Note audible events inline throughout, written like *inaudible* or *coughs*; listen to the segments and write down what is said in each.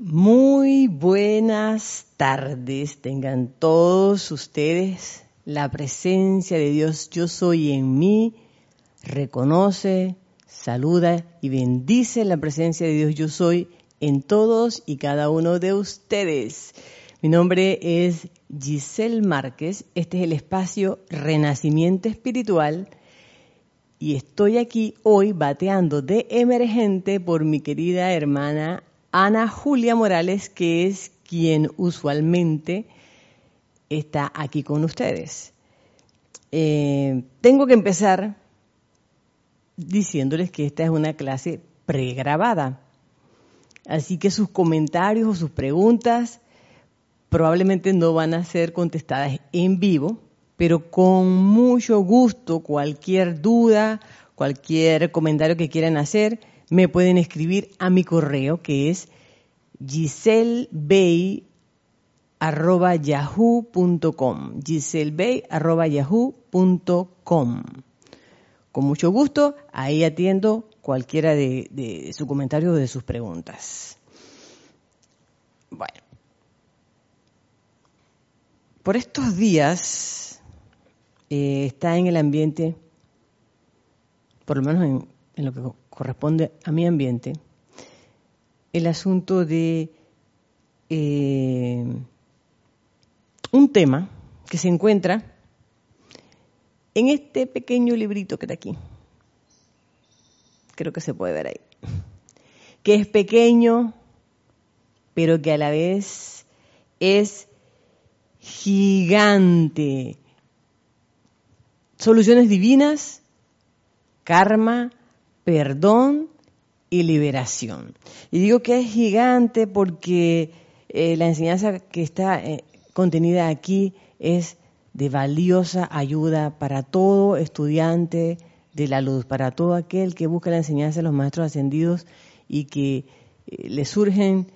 Muy buenas tardes, tengan todos ustedes la presencia de Dios Yo Soy en mí, reconoce, saluda y bendice la presencia de Dios Yo Soy en todos y cada uno de ustedes. Mi nombre es Giselle Márquez, este es el espacio Renacimiento Espiritual y estoy aquí hoy bateando de emergente por mi querida hermana Ana Julia Morales, que es quien usualmente está aquí con ustedes. Eh, tengo que empezar diciéndoles que esta es una clase pregrabada. Así que sus comentarios o sus preguntas probablemente no van a ser contestadas en vivo, pero con mucho gusto cualquier duda, cualquier comentario que quieran hacer, me pueden escribir a mi correo que es giselbey.yahoo.com giselbey.yahoo.com Con mucho gusto, ahí atiendo cualquiera de, de sus comentarios o de sus preguntas. Bueno, por estos días eh, está en el ambiente, por lo menos en, en lo que corresponde a mi ambiente, el asunto de eh, un tema que se encuentra en este pequeño librito que está aquí. Creo que se puede ver ahí. Que es pequeño, pero que a la vez es gigante. Soluciones divinas, karma, perdón y liberación. Y digo que es gigante porque eh, la enseñanza que está eh, contenida aquí es de valiosa ayuda para todo estudiante de la luz, para todo aquel que busca la enseñanza de los maestros ascendidos y que eh, le surgen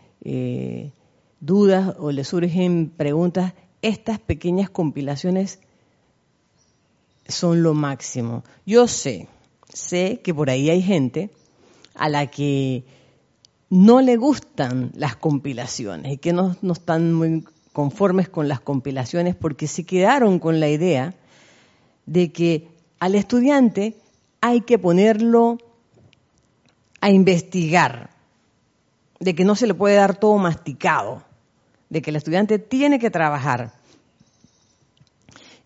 dudas o le surgen preguntas, estas pequeñas compilaciones son lo máximo. Yo sé sé que por ahí hay gente a la que no le gustan las compilaciones y que no, están muy conformes con las compilaciones porque se quedaron con la idea de que al estudiante hay que ponerlo a investigar, de que no se le puede dar todo masticado, de que el estudiante tiene que trabajar,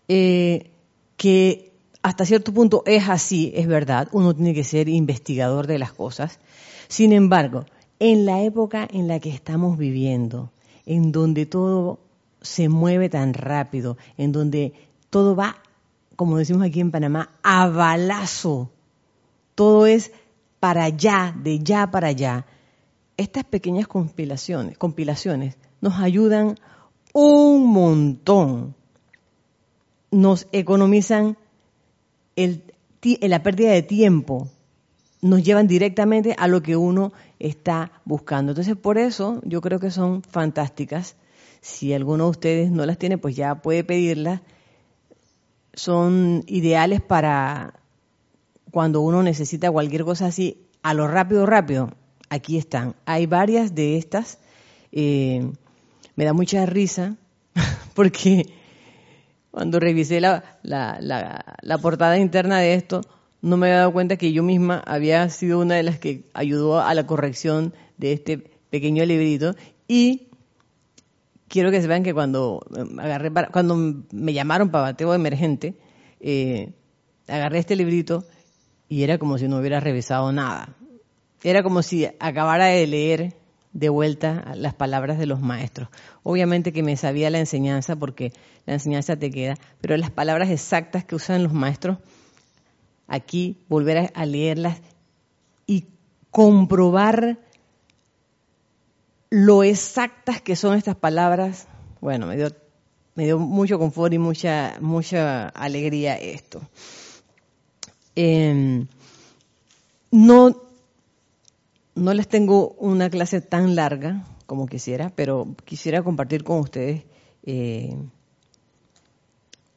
eh, que hasta cierto punto es así, es verdad, uno tiene que ser investigador de las cosas. Sin embargo, en la época en la que estamos viviendo, en donde todo se mueve tan rápido, en donde todo va, como decimos aquí en Panamá, a balazo, todo es para allá, de ya para allá. Estas pequeñas compilaciones, compilaciones nos ayudan un montón, nos economizan el, la pérdida de tiempo nos llevan directamente a lo que uno está buscando. Entonces, por eso yo creo que son fantásticas. Si alguno de ustedes no las tiene, pues ya puede pedirlas. Son ideales para cuando uno necesita cualquier cosa así, a lo rápido, rápido. Aquí están. Hay varias de estas. Eh, me da mucha risa *laughs* porque cuando revisé la, la, portada interna de esto, no me había dado cuenta que yo misma había sido una de las que ayudó a la corrección de este pequeño librito. Y quiero que sepan que cuando eh, agarré cuando me llamaron para bateo emergente eh, agarré este librito y era como si no hubiera revisado nada. Era como si acabara de leer de vuelta las palabras de los maestros. Obviamente que me sabía la enseñanza porque la enseñanza te queda, pero las palabras exactas que usan los maestros, aquí volver a, leerlas y comprobar lo exactas que son estas palabras, bueno, me dio, me dio mucho confort y mucha, mucha alegría esto. Em, no no les tengo una clase tan larga como quisiera, pero quisiera compartir con ustedes eh,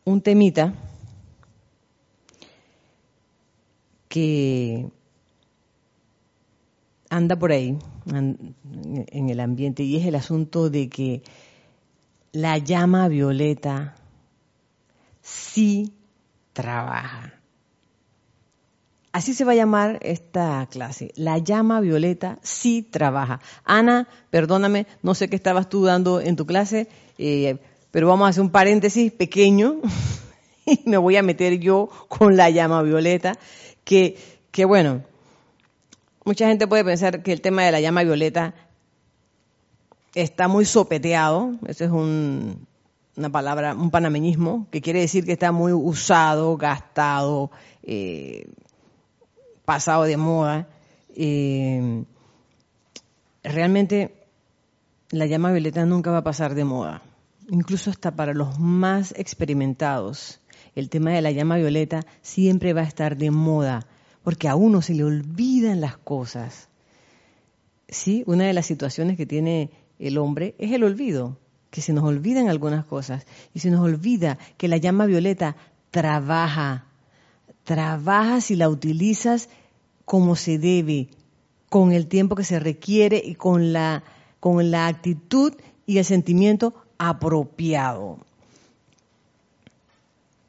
un temita que anda por ahí en el ambiente y es el asunto de que la llama violeta sí trabaja. Así se va a llamar esta clase. La llama violeta sí trabaja. Ana, perdóname, no sé qué estabas tú dando en tu clase, eh, pero vamos a hacer un paréntesis pequeño *laughs* y me voy a meter yo con la llama violeta, que, que bueno, mucha gente puede pensar que el tema de la llama violeta está muy sopeteado, eso es un, una palabra, un panameñismo, que quiere decir que está muy usado, gastado, eh, pasado de moda. Eh, realmente la llama violeta nunca va a pasar de moda, incluso hasta para los más experimentados. El tema de la llama violeta siempre va a estar de moda, porque a uno se le olvidan las cosas. Sí, una de las situaciones que tiene el hombre es el olvido, que se nos olvidan algunas cosas y se nos olvida que la llama violeta trabaja, trabaja si la utilizas como se debe, con el tiempo que se requiere y con la, con la actitud y el sentimiento apropiado.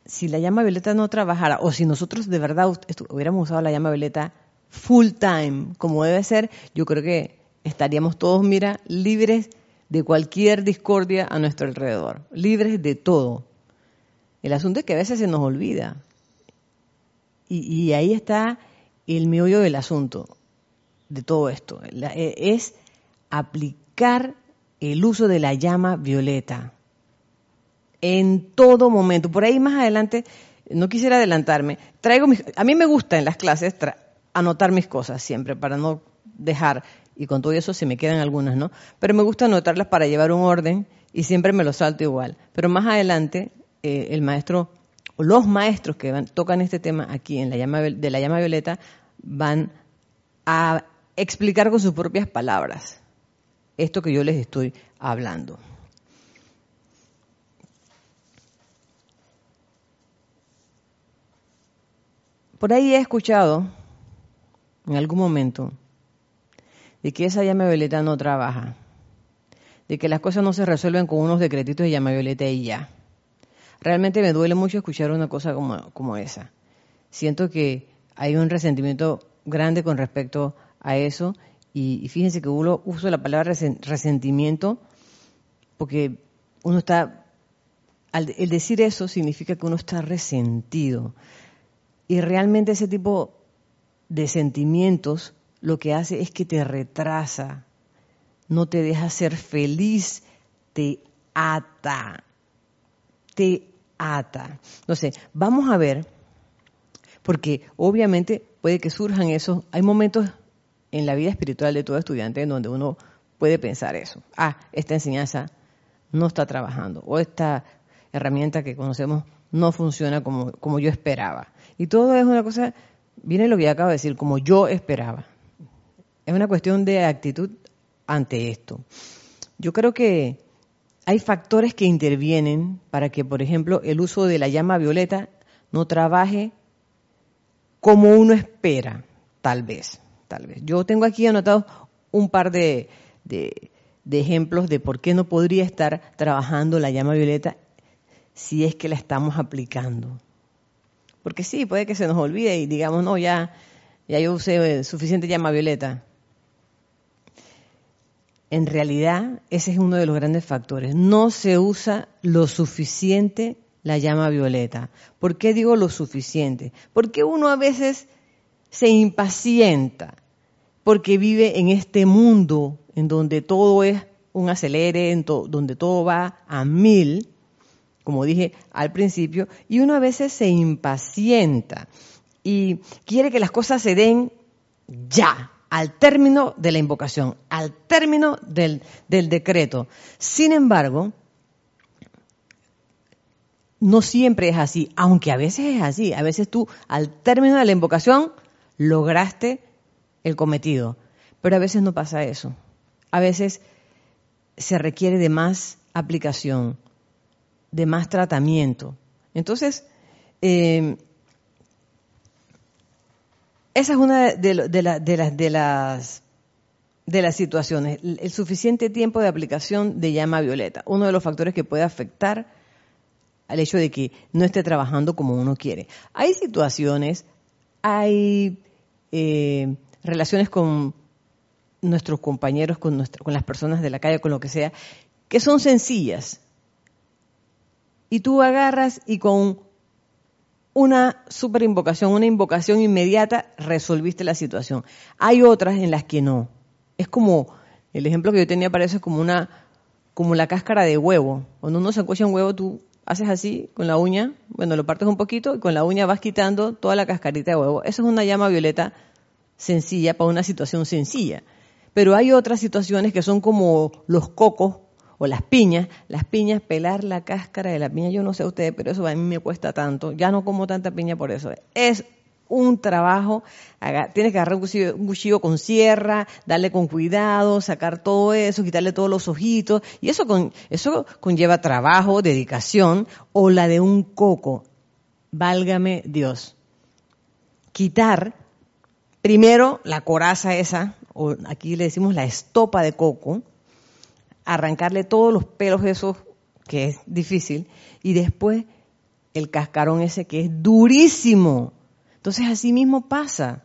Si la llama violeta no trabajara, o si nosotros de verdad hubiéramos usado la llama violeta full time, como debe ser, yo creo que estaríamos todos, mira, libres de cualquier discordia a nuestro alrededor, libres de todo. El asunto es que a veces se nos olvida. Y, ahí está el meollo del asunto de todo esto. E, es aplicar el uso de la llama violeta en todo momento. Por ahí más adelante, no quisiera adelantarme, traigo a mí me gusta en las clases anotar mis cosas siempre para no dejar y con todo eso se me quedan algunas, ¿no? Pero me gusta anotarlas para llevar un orden y siempre me lo salto igual. Pero más adelante, eh, el maestro, los maestros que tocan este tema aquí en la llama, de la llama violeta, van a explicar con sus propias palabras esto que yo les estoy hablando. Por ahí he escuchado en algún momento de que esa llama violeta no trabaja, de que las cosas no se resuelven con unos decretitos de llama violeta y ya. Realmente me duele mucho escuchar una cosa como, esa. Siento que hay un resentimiento grande con respecto a eso y, fíjense que uno uso la palabra resentimiento porque uno está, el decir eso significa que uno está resentido. Y realmente ese tipo de sentimientos lo que hace es que te retrasa, no te deja ser feliz, te ata, te ata. sé, vamos a ver, porque obviamente puede que surjan esos, hay momentos en la vida espiritual de todo estudiante en donde uno puede pensar eso. Ah, esta enseñanza no está trabajando o esta herramienta que conocemos no funciona como, como yo esperaba. Y todo es una cosa, viene lo que ya acabo de decir, como yo esperaba. Es una cuestión de actitud ante esto. Yo creo que hay factores que intervienen para que, por ejemplo, el uso de la llama violeta no trabaje como uno espera, tal vez, tal vez. Yo tengo aquí anotado un par de, de, ejemplos de por qué no podría estar trabajando la llama violeta si es que la estamos aplicando. Porque sí, puede que se nos olvide y digamos, no, ya, ya yo usé suficiente llama violeta en realidad ese es uno de los grandes factores. No se usa lo suficiente la llama violeta. ¿Por qué digo lo suficiente? Porque uno a veces se impacienta, porque vive en este mundo en donde todo es un acelere, en donde todo va a mil, como dije al principio, y uno a veces se impacienta y quiere que las cosas se den ya, al término de la invocación, al término del, decreto. Sin embargo, no siempre es así, aunque a veces es así. A veces tú, al término de la invocación, lograste el cometido. Pero a veces no pasa eso. A veces se requiere de más aplicación, de más tratamiento. Entonces, eh, esa es una de, las, de las de las situaciones, el suficiente tiempo de aplicación de llama violeta, uno de los factores que puede afectar al hecho de que no esté trabajando como uno quiere. Hay situaciones, hay eh, relaciones con nuestros compañeros, con, con las personas de la calle, con lo que sea, que son sencillas. Y tú agarras y con una super invocación, una invocación inmediata, resolviste la situación. Hay otras en las que no. Es como, el ejemplo que yo tenía parece como una, como la cáscara de huevo. Cuando uno se cocha un huevo, tú haces así con la uña, bueno, lo partes un poquito y con la uña vas quitando toda la cascarita de huevo. Eso es una llama violeta sencilla para una situación sencilla. Pero hay otras situaciones que son como los cocos o las piñas. Las piñas, pelar la cáscara de la piña, yo no sé ustedes, pero eso a mí me cuesta tanto. Ya no como tanta piña por eso. Es un trabajo, tienes que agarrar un cuchillo, con sierra, darle con cuidado, sacar todo eso, quitarle todos los ojitos, y eso, con, eso conlleva trabajo, dedicación, o la de un coco, válgame Dios. Quitar primero la coraza esa, o aquí le decimos la estopa de coco, arrancarle todos los pelos esos, que es difícil, y después el cascarón ese que es durísimo, entonces así mismo pasa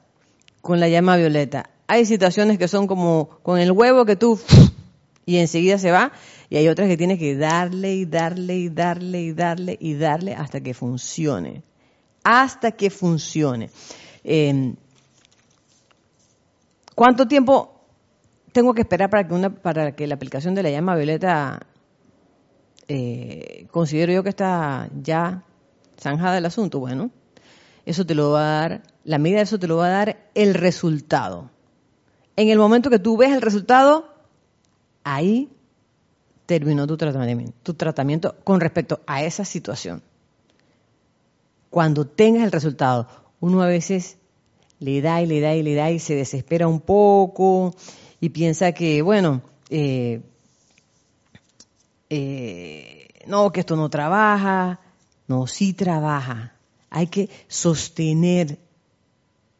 con la llama violeta. Hay situaciones que son como con el huevo que tú y enseguida se va, y hay otras que tienes que darle y darle y darle y darle y darle hasta que funcione. Hasta que funcione. Em, ¿Cuánto tiempo tengo que esperar para que, una, para que la aplicación de la llama violeta eh, considero yo que está ya zanjada el asunto? Bueno, eso te lo va a dar, la medida de eso te lo va a dar el resultado. En el momento que tú ves el resultado, ahí terminó tu tratamiento, tu tratamiento con respecto a esa situación. Cuando tengas el resultado, uno a veces le da y le da y le da y se desespera un poco y piensa que, bueno, eh, eh, no, que esto no trabaja. No, sí trabaja hay que sostener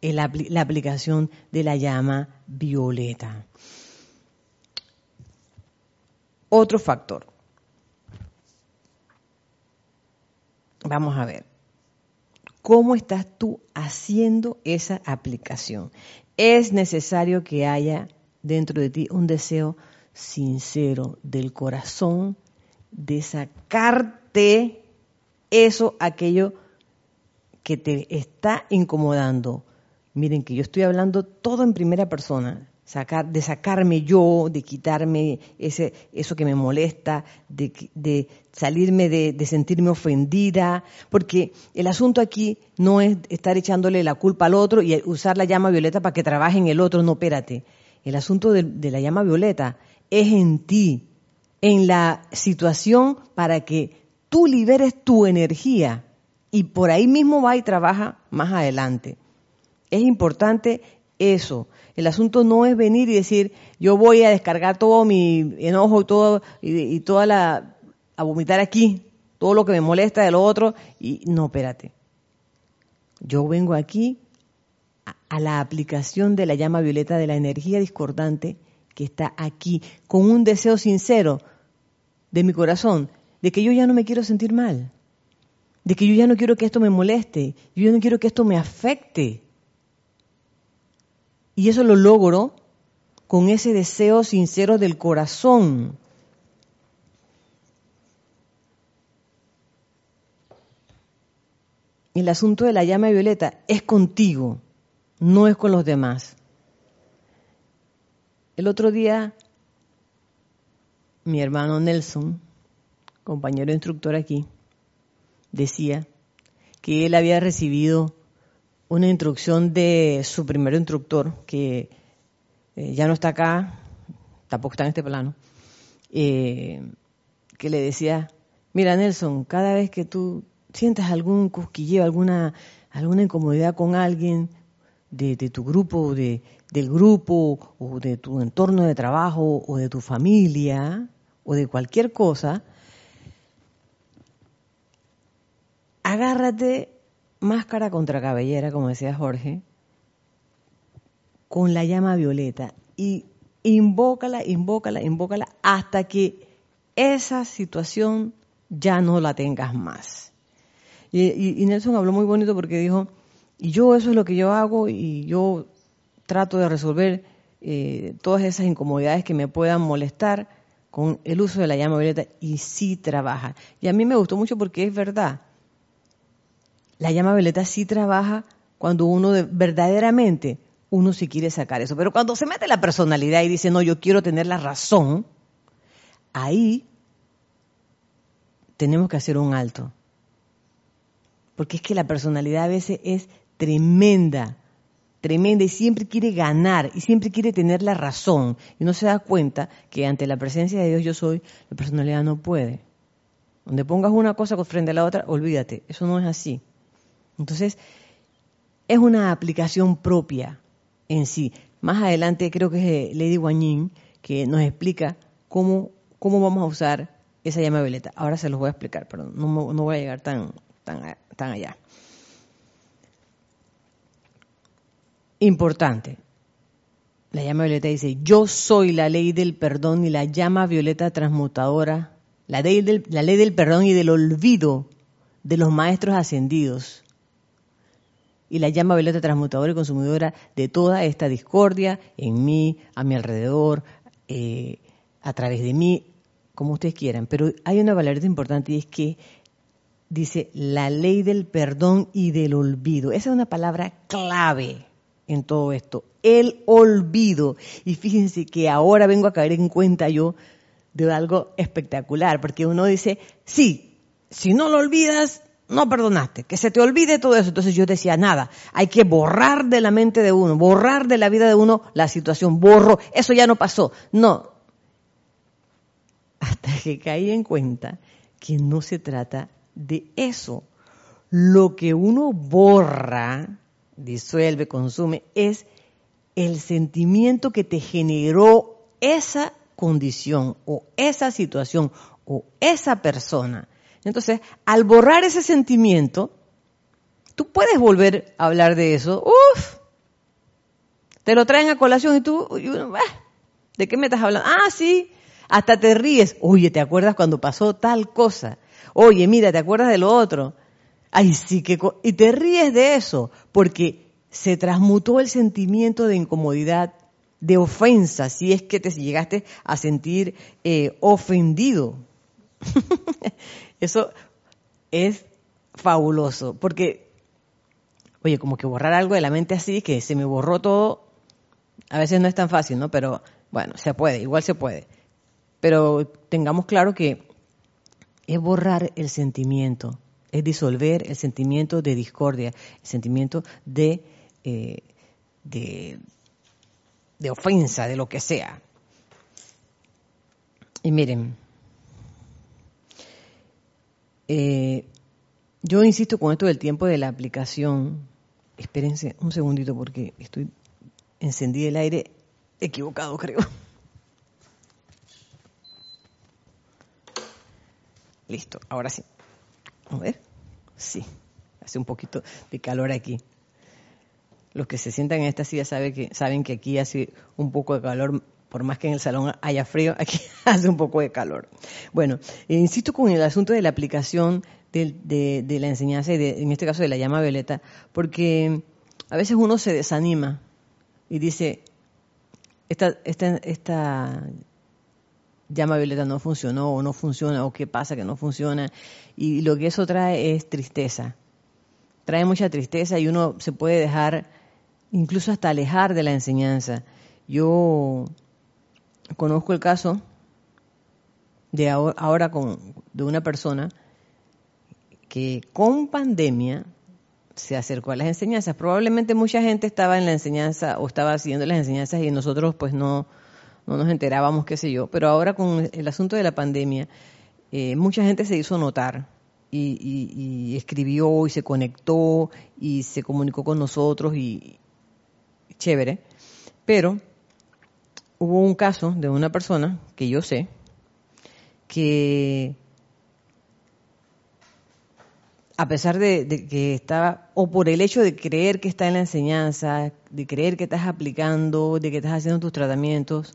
la aplicación de la llama violeta. Otro factor. Vamos a ver. ¿Cómo estás tú haciendo esa aplicación? Es necesario que haya dentro de ti un deseo sincero del corazón de sacarte eso, aquello que te está incomodando, miren que yo estoy hablando todo en primera persona, sacar, de sacarme yo, de quitarme ese, eso que me molesta, de, salirme de, de, sentirme ofendida, porque el asunto aquí no es estar echándole la culpa al otro y usar la llama violeta para que trabaje en el otro, no, espérate. El asunto de, la llama violeta es en ti, en la situación para que tú liberes tu energía y por ahí mismo va y trabaja más adelante. Es importante eso. El asunto no es venir y decir, yo voy a descargar todo mi enojo y todo, y, toda la, a vomitar aquí, todo lo que me molesta de lo otro, y no, espérate. Yo vengo aquí a, la aplicación de la llama violeta de la energía discordante que está aquí, con un deseo sincero de mi corazón, de que yo ya no me quiero sentir mal de que yo ya no quiero que esto me moleste, yo ya no quiero que esto me afecte. Y eso lo logro con ese deseo sincero del corazón. El asunto de la llama violeta es contigo, no es con los demás. El otro día, mi hermano Nelson, compañero instructor aquí, decía que él había recibido una instrucción de su primer instructor, que eh, ya no está acá, tampoco está en este plano, eh, que le decía, mira Nelson, cada vez que tú sientas algún cosquilleo, alguna, alguna incomodidad con alguien de, tu grupo, de, del grupo, o de tu entorno de trabajo, o de tu familia, o de cualquier cosa, agárrate máscara contra cabellera, como decía Jorge, con la llama violeta y invócala, invócala, invócala, hasta que esa situación ya no la tengas más. Y, Nelson habló muy bonito porque dijo, y yo eso es lo que yo hago y yo trato de resolver eh, todas esas incomodidades que me puedan molestar con el uso de la llama violeta y sí trabaja. Y a mí me gustó mucho porque es verdad. La llama violeta sí trabaja cuando uno verdaderamente uno sí quiere sacar eso. Pero cuando se mete la personalidad y dice, no, yo quiero tener la razón, ahí tenemos que hacer un alto. Porque es que la personalidad a veces es tremenda, tremenda y siempre quiere ganar y siempre quiere tener la razón. Y no se da cuenta que ante la presencia de Dios yo soy, la personalidad no puede. Donde pongas una cosa frente a la otra, olvídate, eso no es así. Entonces, es una aplicación propia en sí. Más adelante creo que es Lady Guanyin que nos explica cómo, cómo vamos a usar esa llama violeta. Ahora se los voy a explicar, pero no, no voy a llegar tan, tan, tan allá. Importante. La llama violeta dice, yo soy la ley del perdón y la llama violeta transmutadora, la ley del, la ley del perdón y del olvido de los maestros ascendidos y la llama violeta transmutadora y consumidora de toda esta discordia en mí, a mi alrededor, eh, a través de mí, como ustedes quieran. Pero hay una valorita importante y es que dice la ley del perdón y del olvido. Esa es una palabra clave en todo esto. El olvido. Y fíjense que ahora vengo a caer en cuenta yo de algo espectacular, porque uno dice, sí, si no lo olvidas, no perdonaste, que se te olvide todo eso. Entonces yo decía, nada, hay que borrar de la mente de uno, borrar de la vida de uno la situación, borro, eso ya no pasó. No. *laughs* Hasta que caí en cuenta que no se trata de eso. Lo que uno borra disuelve, consume, es el sentimiento que te generó esa condición o esa situación o esa persona. Entonces, al borrar ese sentimiento, tú puedes volver a hablar de eso. Uf, te lo traen a colación y tú, ah, ¿de qué me estás hablando? Ah, sí, hasta te ríes. Oye, ¿te acuerdas cuando pasó tal cosa? Oye, mira, ¿te acuerdas de lo otro? Ay, sí, que... Y te ríes de eso, porque se transmutó el sentimiento de incomodidad, de ofensa, si es que te llegaste a sentir eh, ofendido. *laughs* eso es fabuloso, porque, oye, como que borrar algo de la mente así, que se me borró todo, a veces no es tan fácil, ¿no? Pero bueno, se puede, igual se puede. Pero tengamos claro que es borrar el sentimiento, es disolver el sentimiento de discordia, el sentimiento de, eh, de, ofensa, de lo que sea. Y miren, eh, yo insisto con esto del tiempo de la aplicación. Espérense un segundito porque estoy encendí el aire equivocado, creo. *laughs* Listo, ahora sí. A ver. Sí, hace un poquito de calor aquí. Los que se sientan en esta silla saben que, saben que aquí hace un poco de calor, por más que en el salón haya frío, *laughs* aquí hace un poco de calor. Bueno, eh, insisto con el asunto de la aplicación de, la enseñanza y en este caso de la llama violeta, porque a veces uno se desanima y dice, esta, esta, esta llama violeta no funcionó o no funciona o qué pasa que no funciona y lo que eso trae es tristeza. Trae mucha tristeza y uno se puede dejar incluso hasta alejar de la enseñanza. Yo conozco el caso de ahora, con, de una persona que con pandemia se acercó a las enseñanzas. Probablemente mucha gente estaba en la enseñanza o estaba haciendo las enseñanzas y nosotros pues no, no nos enterábamos, qué sé yo. Pero ahora con el asunto de la pandemia, eh, mucha gente se hizo notar y, escribió y se conectó y se comunicó con nosotros y chévere. Pero hubo un caso de una persona que yo sé que a pesar de, que estaba, o por el hecho de creer que está en la enseñanza, de creer que estás aplicando, de que estás haciendo tus tratamientos,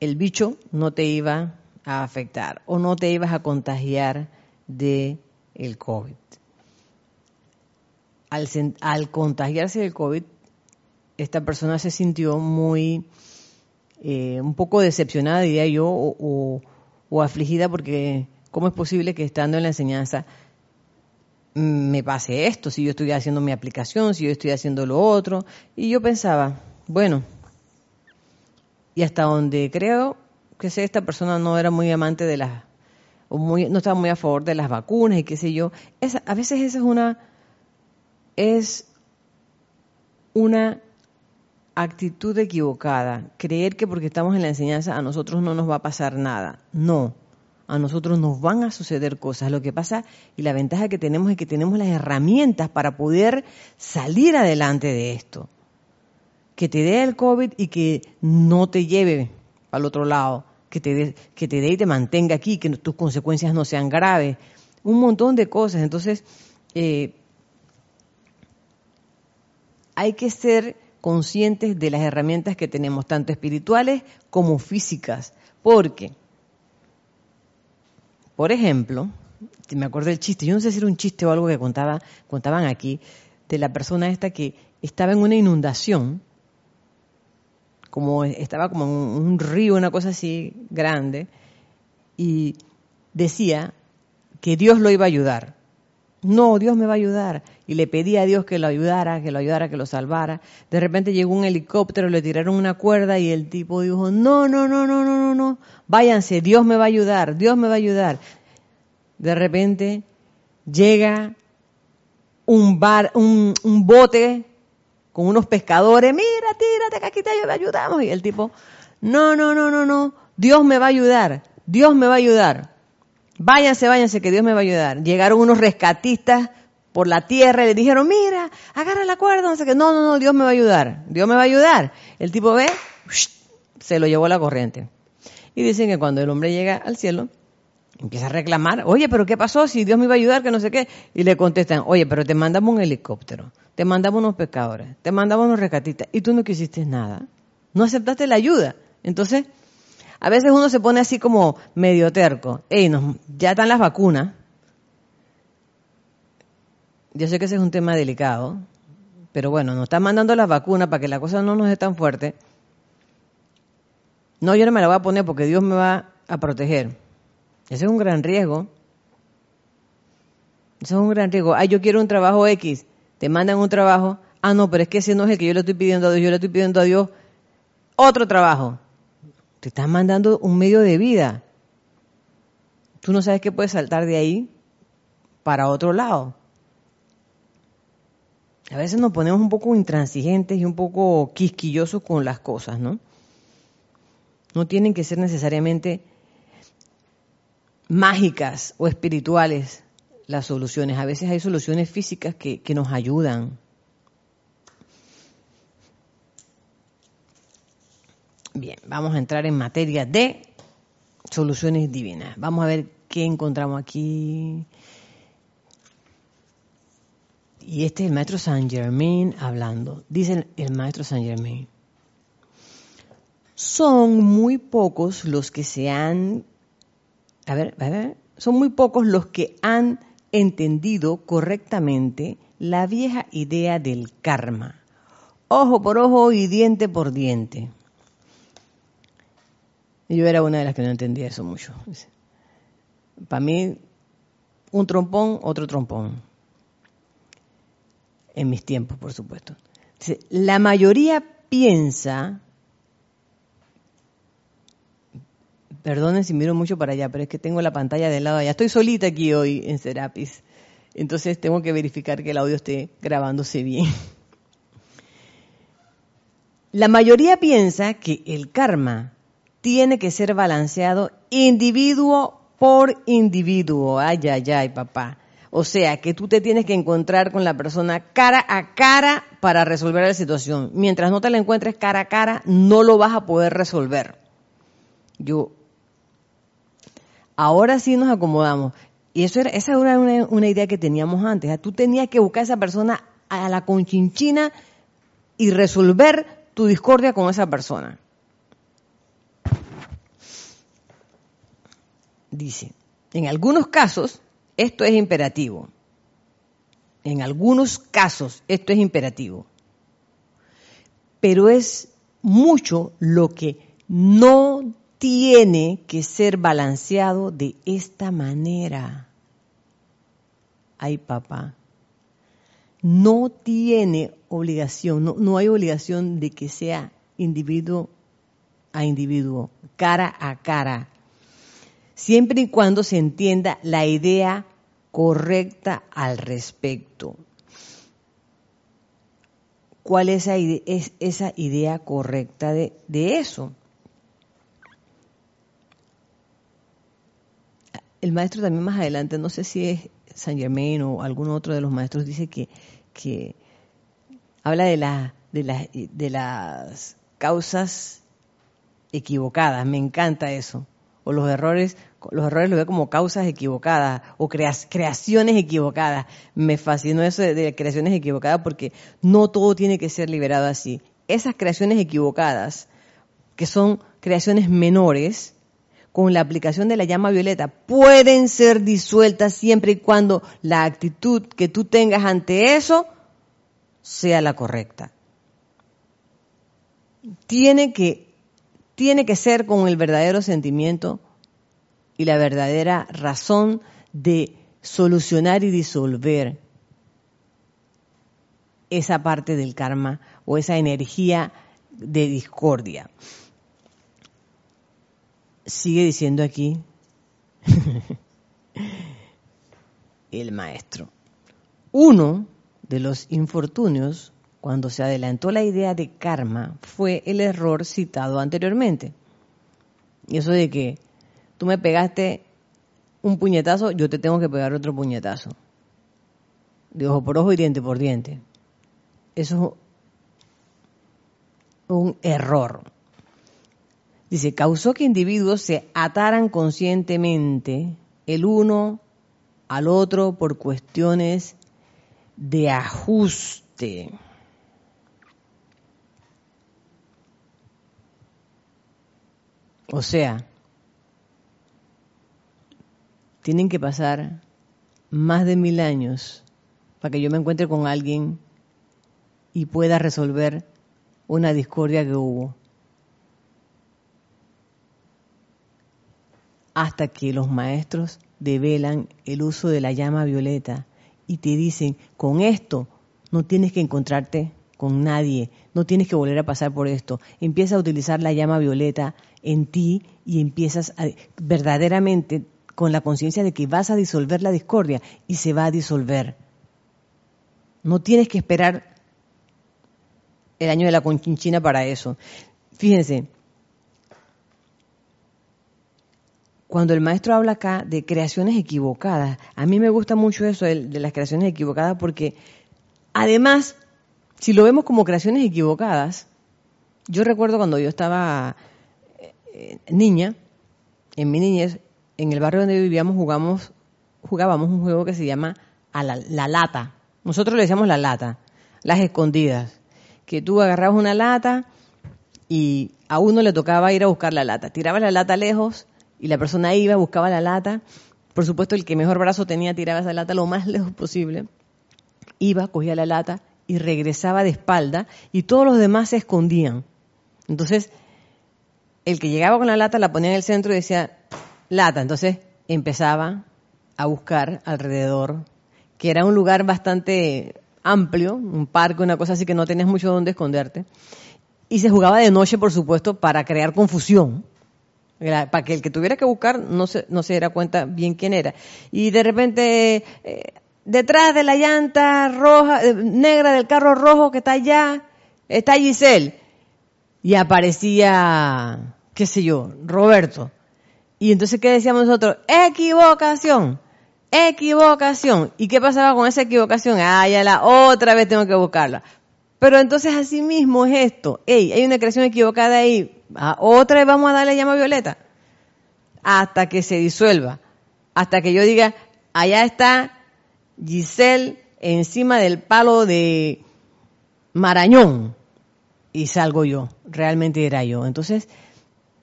el bicho no te iba a afectar o no te ibas a contagiar de el COVID. Al, contagiarse del COVID, esta persona se sintió muy, eh, un poco decepcionada, diría yo, o, o afligida porque ¿cómo es posible que estando en la enseñanza me pase esto, si yo estoy haciendo mi aplicación, si yo estoy haciendo lo otro? Y yo pensaba, bueno, y hasta donde creo que sé, esta persona no era muy amante de las, o muy, no estaba muy a favor de las vacunas y qué sé yo. Esa, a veces esa es una, es una actitud equivocada, creer que porque estamos en la enseñanza a nosotros no nos va a pasar nada. No, a nosotros nos van a suceder cosas. Lo que pasa y la ventaja que tenemos es que tenemos las herramientas para poder salir adelante de esto. Que te dé el COVID y que no te lleve al otro lado, que te dé que te dé y te mantenga aquí, que tus consecuencias no sean graves. Un montón de cosas. Entonces, eh, hay que ser conscientes de las herramientas que tenemos, tanto espirituales como físicas. Porque, por ejemplo, me acuerdo del chiste, yo no sé si era un chiste o algo que contaba, contaban aquí, de la persona esta que estaba en una inundación, como estaba como un río, una cosa así grande, y decía que Dios lo iba a ayudar. No, Dios me va a ayudar. Y le pedí a Dios que lo ayudara, que lo ayudara, que lo salvara. De repente llegó un helicóptero, le tiraron una cuerda y el tipo dijo, no, no, no, no, no, no, no, váyanse, Dios me va a ayudar, Dios me va a ayudar. De repente llega un, bar, un, un bote con unos pescadores, mira, tírate, que aquí te ayudamos. Y el tipo, no, no, no, no, no, Dios me va a ayudar, Dios me va a ayudar. Váyanse, váyanse, que Dios me va a ayudar. Llegaron unos rescatistas por la tierra y le dijeron, mira, agarra la cuerda, no sé qué. No, no, no, Dios me va a ayudar. Dios me va a ayudar. El tipo ve, se lo llevó la corriente. Y dicen que cuando el hombre llega al cielo, empieza a reclamar, oye, pero ¿qué pasó? Si Dios me iba a ayudar, que no sé qué. Y le contestan, oye, pero te mandamos un helicóptero, te mandamos unos pescadores, te mandamos unos rescatistas, y tú no quisiste nada. No aceptaste la ayuda. Entonces, a veces uno se pone así como medio terco. Ey, ya están las vacunas. Yo sé que ese es un tema delicado, pero bueno, nos están mandando las vacunas para que la cosa no nos dé tan fuerte. No, yo no me la voy a poner porque Dios me va a proteger. Ese es un gran riesgo. Ese es un gran riesgo. Ay, yo quiero un trabajo X. Te mandan un trabajo. Ah, no, pero es que ese no es el que yo le estoy pidiendo a Dios. Yo le estoy pidiendo a Dios otro trabajo. Te están mandando un medio de vida. Tú no sabes qué puedes saltar de ahí para otro lado. A veces nos ponemos un poco intransigentes y un poco quisquillosos con las cosas, ¿no? No tienen que ser necesariamente mágicas o espirituales las soluciones. A veces hay soluciones físicas que, que nos ayudan. Bien, vamos a entrar en materia de soluciones divinas. Vamos a ver qué encontramos aquí. Y este es el maestro Saint Germain hablando. Dice el maestro Saint Germain. Son muy pocos los que se han, a ver, a ver, son muy pocos los que han entendido correctamente la vieja idea del karma. Ojo por ojo y diente por diente. Yo era una de las que no entendía eso mucho. Para mí, un trompón, otro trompón. En mis tiempos, por supuesto. La mayoría piensa, perdonen si miro mucho para allá, pero es que tengo la pantalla del lado allá. Estoy solita aquí hoy en Serapis. Entonces tengo que verificar que el audio esté grabándose bien. *laughs* La mayoría piensa que el karma tiene que ser balanceado individuo por individuo. Ay, ay, ay, papá. O sea, que tú te tienes que encontrar con la persona cara a cara para resolver la situación. Mientras no te la encuentres cara a cara, no lo vas a poder resolver. Yo, ahora sí nos acomodamos. Y eso era, esa era una, idea que teníamos antes. Tú tenías que buscar a esa persona a la conchinchina y resolver tu discordia con esa persona. dice, en algunos casos esto es imperativo. En algunos casos esto es imperativo. Pero es mucho lo que no tiene que ser balanceado de esta manera. Ay, papá. No tiene obligación, no, no hay obligación de que sea individuo a individuo, cara a cara, siempre y cuando se entienda la idea correcta al respecto. ¿Cuál es esa idea, correcta de, eso? El maestro también más adelante, no sé si es San Germain o algún otro de los maestros, dice que, que habla de, la, de, de las causas equivocadas. Me encanta eso. O los errores, los errores lo veo como causas equivocadas o creaciones equivocadas. Me fascinó eso de, creaciones equivocadas porque no todo tiene que ser liberado así. Esas creaciones equivocadas, que son creaciones menores, con la aplicación de la llama violeta, pueden ser disueltas siempre y cuando la actitud que tú tengas ante eso sea la correcta. Tiene que tiene que ser con el verdadero sentimiento y la verdadera razón de solucionar y disolver esa parte del karma o esa energía de discordia. Sigue diciendo aquí *laughs* el maestro. Uno de los infortunios cuando se adelantó la idea de karma fue el error citado anteriormente. Y eso de que tú me pegaste un puñetazo, yo te tengo que pegar otro puñetazo. De ojo por ojo y diente por diente. Eso es un error. Dice, causó que individuos se ataran conscientemente el uno al otro por cuestiones de ajuste. O sea, tienen que pasar más de mil años para que yo me encuentre con alguien y pueda resolver una discordia que hubo. Hasta que los maestros develan el uso de la llama violeta y te dicen, con esto no tienes que encontrarte con nadie, no tienes que volver a pasar por esto. Empieza a utilizar la llama violeta en ti y empiezas a, verdaderamente con la conciencia de que vas a disolver la discordia y se va a disolver. No tienes que esperar el año de la conchinchina para eso. Fíjense, cuando el maestro habla acá de creaciones equivocadas, a mí me gusta mucho eso de, las creaciones equivocadas porque además si lo vemos como creaciones equivocadas, yo recuerdo cuando yo estaba eh, niña, en mi niñez, en el barrio donde vivíamos jugamos, jugábamos un juego que se llama a la, lata. Nosotros le decíamos la lata, las escondidas. Que tú agarrabas una lata y a uno le tocaba ir a buscar la lata. Tiraba la lata lejos y la persona iba, buscaba la lata. Por supuesto, el que mejor brazo tenía tiraba esa lata lo más *laughs* lejos posible. Iba, cogía la lata y regresaba de espalda y todos los demás se escondían. Entonces, el que llegaba con la lata la ponía en el centro y decía, lata. Entonces empezaba a buscar alrededor, que era un lugar bastante amplio, un parque, una cosa así que no tenías mucho donde esconderte. Y se jugaba de noche, por supuesto, para crear confusión. Para que el que tuviera que buscar no se, no se diera cuenta bien quién era. Y de repente eh, detrás de la llanta roja, eh, negra del carro rojo que está allá, está Giselle. Y aparecía, qué sé yo, Roberto. Y entonces, ¿qué decíamos nosotros? Equivocación, equivocación. ¿Y qué pasaba con esa equivocación? Ah, ya la otra vez tengo que buscarla. Pero entonces así mismo es esto. Ey, hay una creación equivocada ahí. Ah, otra vez vamos a darle llama violeta. Hasta que se disuelva. Hasta que yo diga, allá está Giselle encima del palo de Marañón y salgo yo, realmente era yo. Entonces,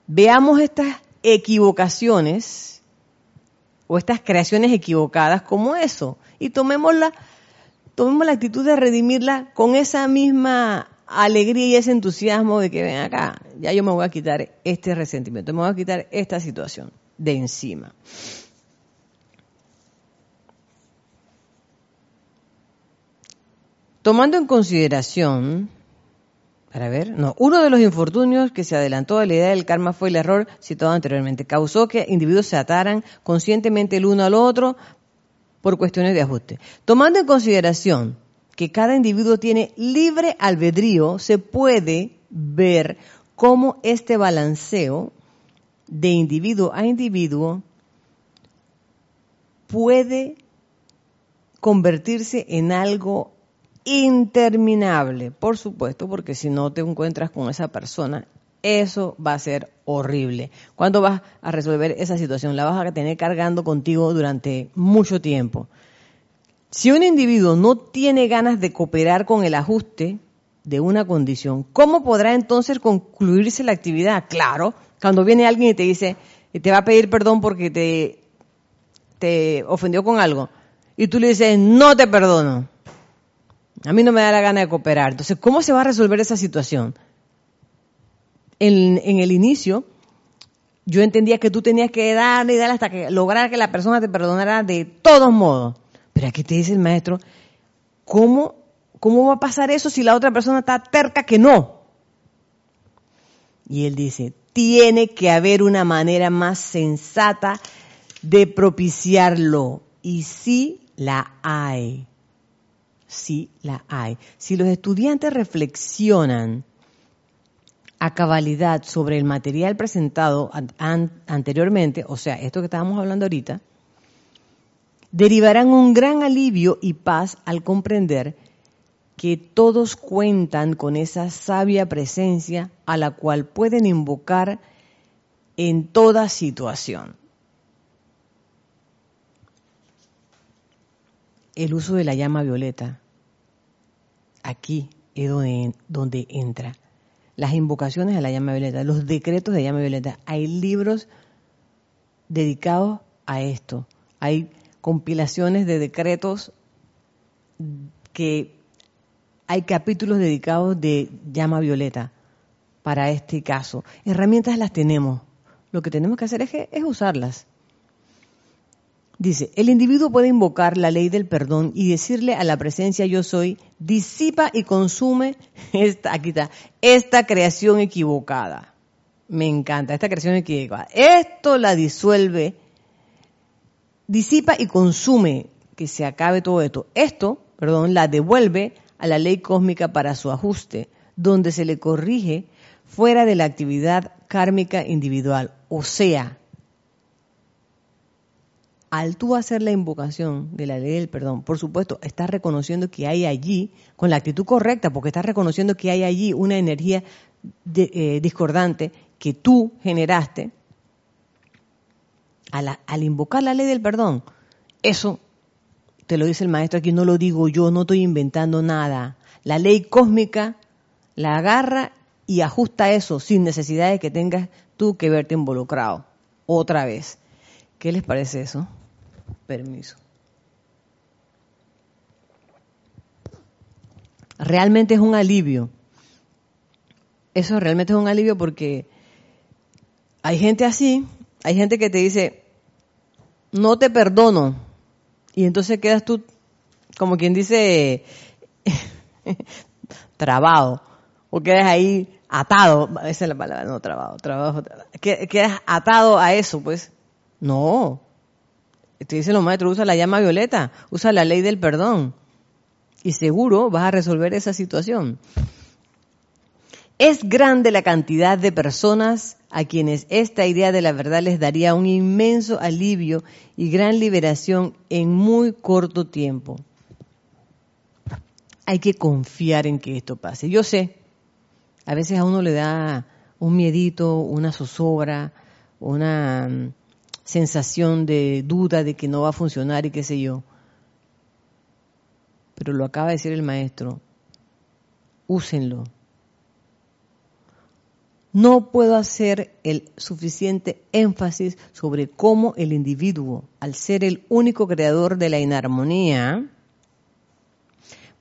veamos estas equivocaciones o estas creaciones equivocadas como eso. Y tomemos la, tomemos la actitud de redimirla con esa misma alegría y ese entusiasmo de que ven acá, ya yo me voy a quitar este resentimiento, me voy a quitar esta situación de encima. Tomando en consideración, para ver, no, uno de los infortunios que se adelantó a la idea del karma fue el error citado anteriormente. Causó que individuos se ataran conscientemente el uno al otro por cuestiones de ajuste. Tomando en consideración que cada individuo tiene libre albedrío, se puede ver cómo este balanceo de individuo a individuo puede convertirse en algo interminable, por supuesto, porque si no te encuentras con esa persona, eso va a ser horrible. ¿Cuándo vas a resolver esa situación? La vas a tener cargando contigo durante mucho tiempo. Si un individuo no tiene ganas de cooperar con el ajuste de una condición, ¿cómo podrá entonces concluirse la actividad? Claro, cuando viene alguien y te dice, y te va a pedir perdón porque te, te ofendió con algo, y tú le dices, no te perdono. A mí no me da la gana de cooperar. Entonces, ¿cómo se va a resolver esa situación? En, en el inicio, yo entendía que tú tenías que darle y darle hasta que lograr que la persona te perdonara de todos modos. Pero aquí te dice el maestro, ¿cómo, ¿cómo va a pasar eso si la otra persona está terca que no? Y él dice, tiene que haber una manera más sensata de propiciarlo. Y sí la hay sí la hay. Si los estudiantes reflexionan a cabalidad sobre el material presentado anteriormente, o sea, esto que estábamos hablando ahorita, derivarán un gran alivio y paz al comprender que todos cuentan con esa sabia presencia a la cual pueden invocar en toda situación. El uso de la llama violeta aquí es donde, entra. Las invocaciones a la llama violeta, los decretos de llama violeta. Hay libros dedicados a esto. Hay compilaciones de decretos que hay capítulos dedicados de llama violeta para este caso. Herramientas las tenemos. Lo que tenemos que hacer es usarlas. Dice, el individuo puede invocar la ley del perdón y decirle a la presencia yo soy, disipa y consume esta, aquí está, esta creación equivocada. Me encanta, esta creación equivocada. Esto la disuelve, disipa y consume, que se acabe todo esto. Esto, perdón, la devuelve a la ley cósmica para su ajuste, donde se le corrige fuera de la actividad kármica individual. O sea, al tú hacer la invocación de la ley del perdón, por supuesto, estás reconociendo que hay allí, con la actitud correcta, porque estás reconociendo que hay allí una energía eh, discordante que tú generaste, al, al invocar la ley del perdón, eso te lo dice el maestro aquí, no lo digo yo, no estoy inventando nada. La ley cósmica la agarra y ajusta eso sin necesidad de que tengas tú que verte involucrado. Otra vez. ¿Qué les parece eso? Permiso. Realmente es un alivio. Eso realmente es un alivio porque hay gente así, hay gente que te dice, no te perdono. Y entonces quedas tú, como quien dice, *laughs* trabado. O quedas ahí atado. Esa es la palabra, no trabado. Trabajo, quedas atado a eso, pues. No, te dicen los maestros, usa la llama violeta, usa la ley del perdón. Y seguro vas a resolver esa situación. Es grande la cantidad de personas a quienes esta idea de la verdad les daría un inmenso alivio y gran liberación en muy corto tiempo. Hay que confiar en que esto pase. Yo sé, a veces a uno le da un miedito, una zozobra, una sensación de duda de que no va a funcionar y qué sé yo. Pero lo acaba de decir el maestro, úsenlo. no puedo hacer el suficiente énfasis sobre cómo el individuo, al ser el único creador de la inarmonía,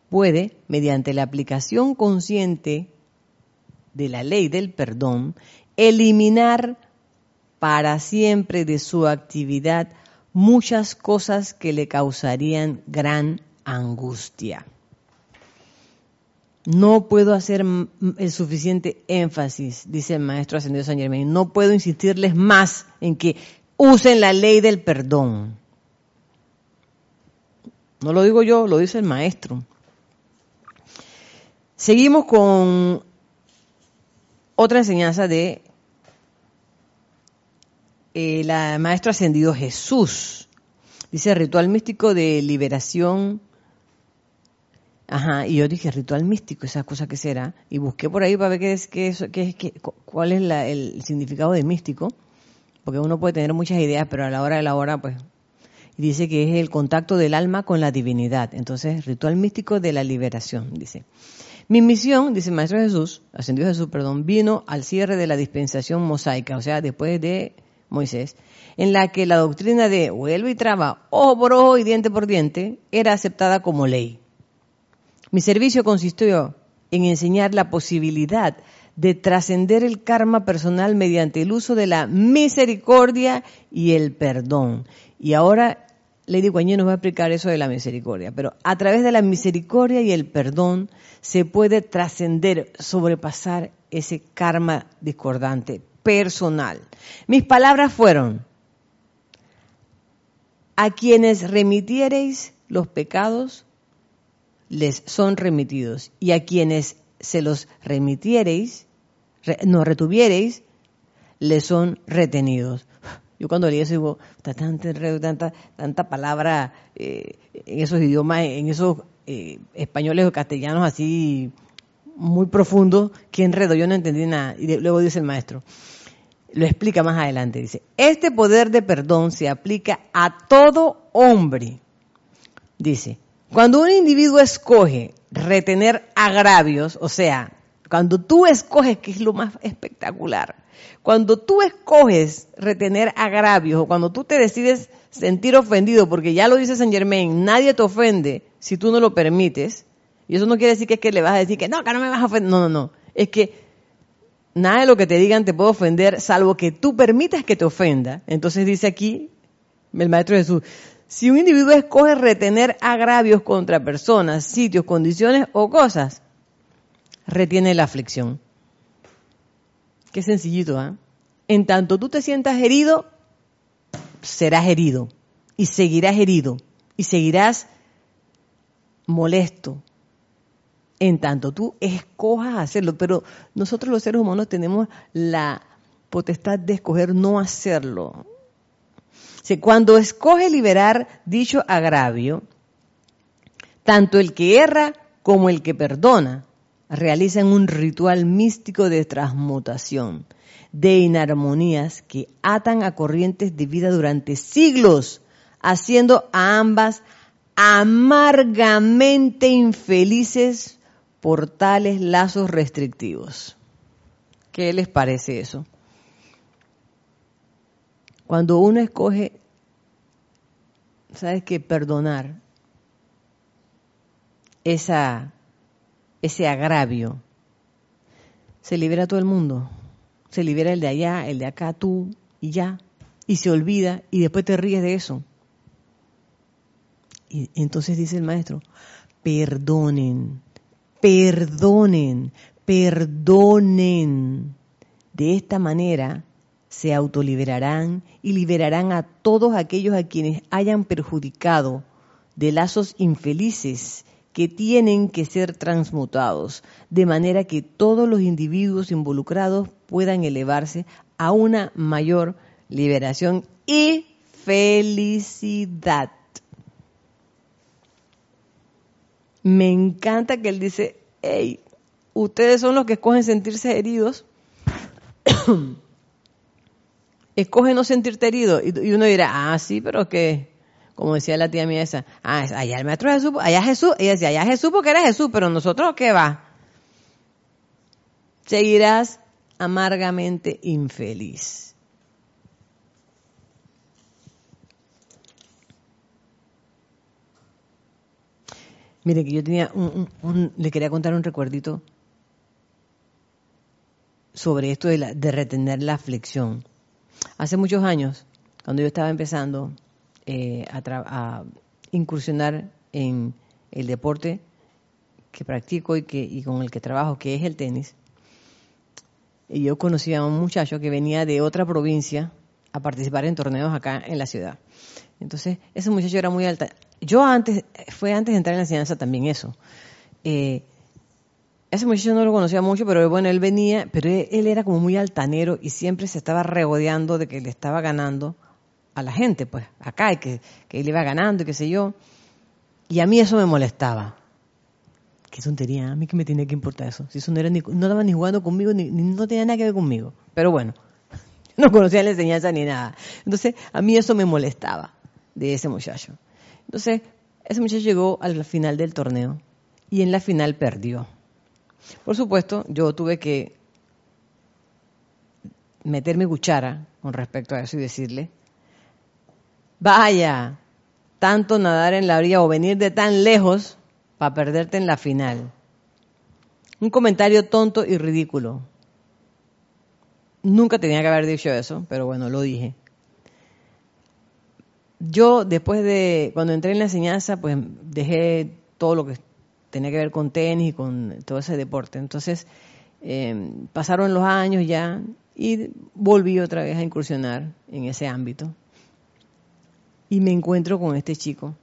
puede, mediante la aplicación consciente de la ley del perdón, eliminar para siempre de su actividad muchas cosas que le causarían gran angustia. No puedo hacer el suficiente énfasis, dice el maestro ascendido San Germain, no puedo insistirles más en que usen la ley del perdón. No lo digo yo, lo dice el maestro. Seguimos con otra enseñanza de el eh, maestro ascendido Jesús. Dice ritual místico de liberación Ajá, y yo dije, ritual místico, esa cosa que será. Y busqué por ahí para ver qué es, qué es, qué qué, cuál es el significado de místico. Porque uno puede tener muchas ideas, pero a la hora de la hora, pues. Dice que es el contacto del alma con la divinidad. Entonces, ritual místico de la liberación, dice. Mi misión, dice el Maestro Jesús, ascendió Jesús, perdón, vino al cierre de la dispensación mosaica, o sea, después de Moisés, en la que la doctrina de vuelvo y traba, ojo por ojo y diente por diente, era aceptada como ley. Mi servicio consistió en enseñar la posibilidad de trascender el karma personal mediante el uso de la misericordia y el perdón. Y ahora Lady Guanyi nos va a explicar eso de la misericordia, pero a través de la misericordia y el perdón se puede trascender, sobrepasar ese karma discordante personal. Mis palabras fueron, a quienes remitiereis los pecados, les son remitidos, y a quienes se los remitiereis, no retuviereis, les son retenidos. *laughs* Yo cuando leí eso digo, tanta, tanta, tanta palabra eh, en esos idiomas, en esos eh, españoles o castellanos así muy profundos, que enredo, yo no entendí nada. Y luego dice el maestro, lo explica más adelante, dice, este poder de perdón se aplica a todo hombre. Dice, cuando un individuo escoge retener agravios, o sea, cuando tú escoges, que es lo más espectacular, cuando tú escoges retener agravios o cuando tú te decides sentir ofendido, porque ya lo dice San Germain, nadie te ofende si tú no lo permites, y eso no quiere decir que es que le vas a decir que no, que no me vas a ofender, no, no, no, es que nada de lo que te digan te puede ofender, salvo que tú permitas que te ofenda. Entonces dice aquí el Maestro Jesús, si un individuo escoge retener agravios contra personas, sitios, condiciones o cosas, retiene la aflicción. Qué sencillito, ¿ah? En tanto tú te sientas herido, serás herido y seguirás herido y seguirás molesto. En tanto tú escojas hacerlo, pero nosotros los seres humanos tenemos la potestad de escoger no hacerlo. Cuando escoge liberar dicho agravio, tanto el que erra como el que perdona realizan un ritual místico de transmutación, de inarmonías que atan a corrientes de vida durante siglos, haciendo a ambas amargamente infelices por tales lazos restrictivos. ¿Qué les parece eso? Cuando uno escoge, ¿sabes qué? Perdonar ese agravio, se libera todo el mundo. Se libera el de allá, el de acá, tú y ya. Y se olvida y después te ríes de eso. Y entonces dice el maestro, perdonen, perdonen, perdonen. De esta manera se autoliberarán y liberarán a todos aquellos a quienes hayan perjudicado de lazos infelices que tienen que ser transmutados, de manera que todos los individuos involucrados puedan elevarse a una mayor liberación y felicidad. Me encanta que él dice, hey, ustedes son los que escogen sentirse heridos *coughs* escoge no sentirte herido. Y, uno dirá, ah, sí, pero que, como decía la tía mía esa, ah, allá el maestro Jesús, allá Jesús, ella decía, allá Jesús porque era Jesús, pero nosotros, ¿qué va? Seguirás amargamente infeliz. Mire que yo tenía un, le quería contar un recuerdito sobre esto de, la, de retener la aflicción. Hace muchos años, cuando yo estaba empezando eh, a, incursionar en el deporte que practico y, que, y con el que trabajo, que es el tenis, y yo conocía a un muchacho que venía de otra provincia a participar en torneos acá en la ciudad. Entonces, ese muchacho era muy alta. Yo antes, fue antes de entrar en la enseñanza también eso. Eh, ese muchacho no lo conocía mucho, pero bueno, él venía, pero él, era como muy altanero y siempre se estaba regodeando de que le estaba ganando a la gente, pues, acá, y que, que él iba ganando y qué sé yo. Y a mí eso me molestaba. Qué tontería, a mí que me tenía que importar eso. Si eso no, era ni, no estaba ni jugando conmigo, ni, no tenía nada que ver conmigo. Pero bueno, *laughs* no conocía la enseñanza ni nada. Entonces, a mí eso me molestaba de ese muchacho. Entonces, ese muchacho llegó al final del torneo y en la final perdió. Por supuesto, yo tuve que meter mi cuchara con respecto a eso y decirle, vaya, tanto nadar en la orilla o venir de tan lejos para perderte en la final. Un comentario tonto y ridículo. Nunca tenía que haber dicho eso, pero bueno, lo dije yo después de, cuando entré en la enseñanza, pues dejé todo lo que tenía que ver con tenis y con todo ese deporte. Entonces, em, pasaron los años ya y volví otra vez a incursionar en ese ámbito. Y me encuentro con este chico.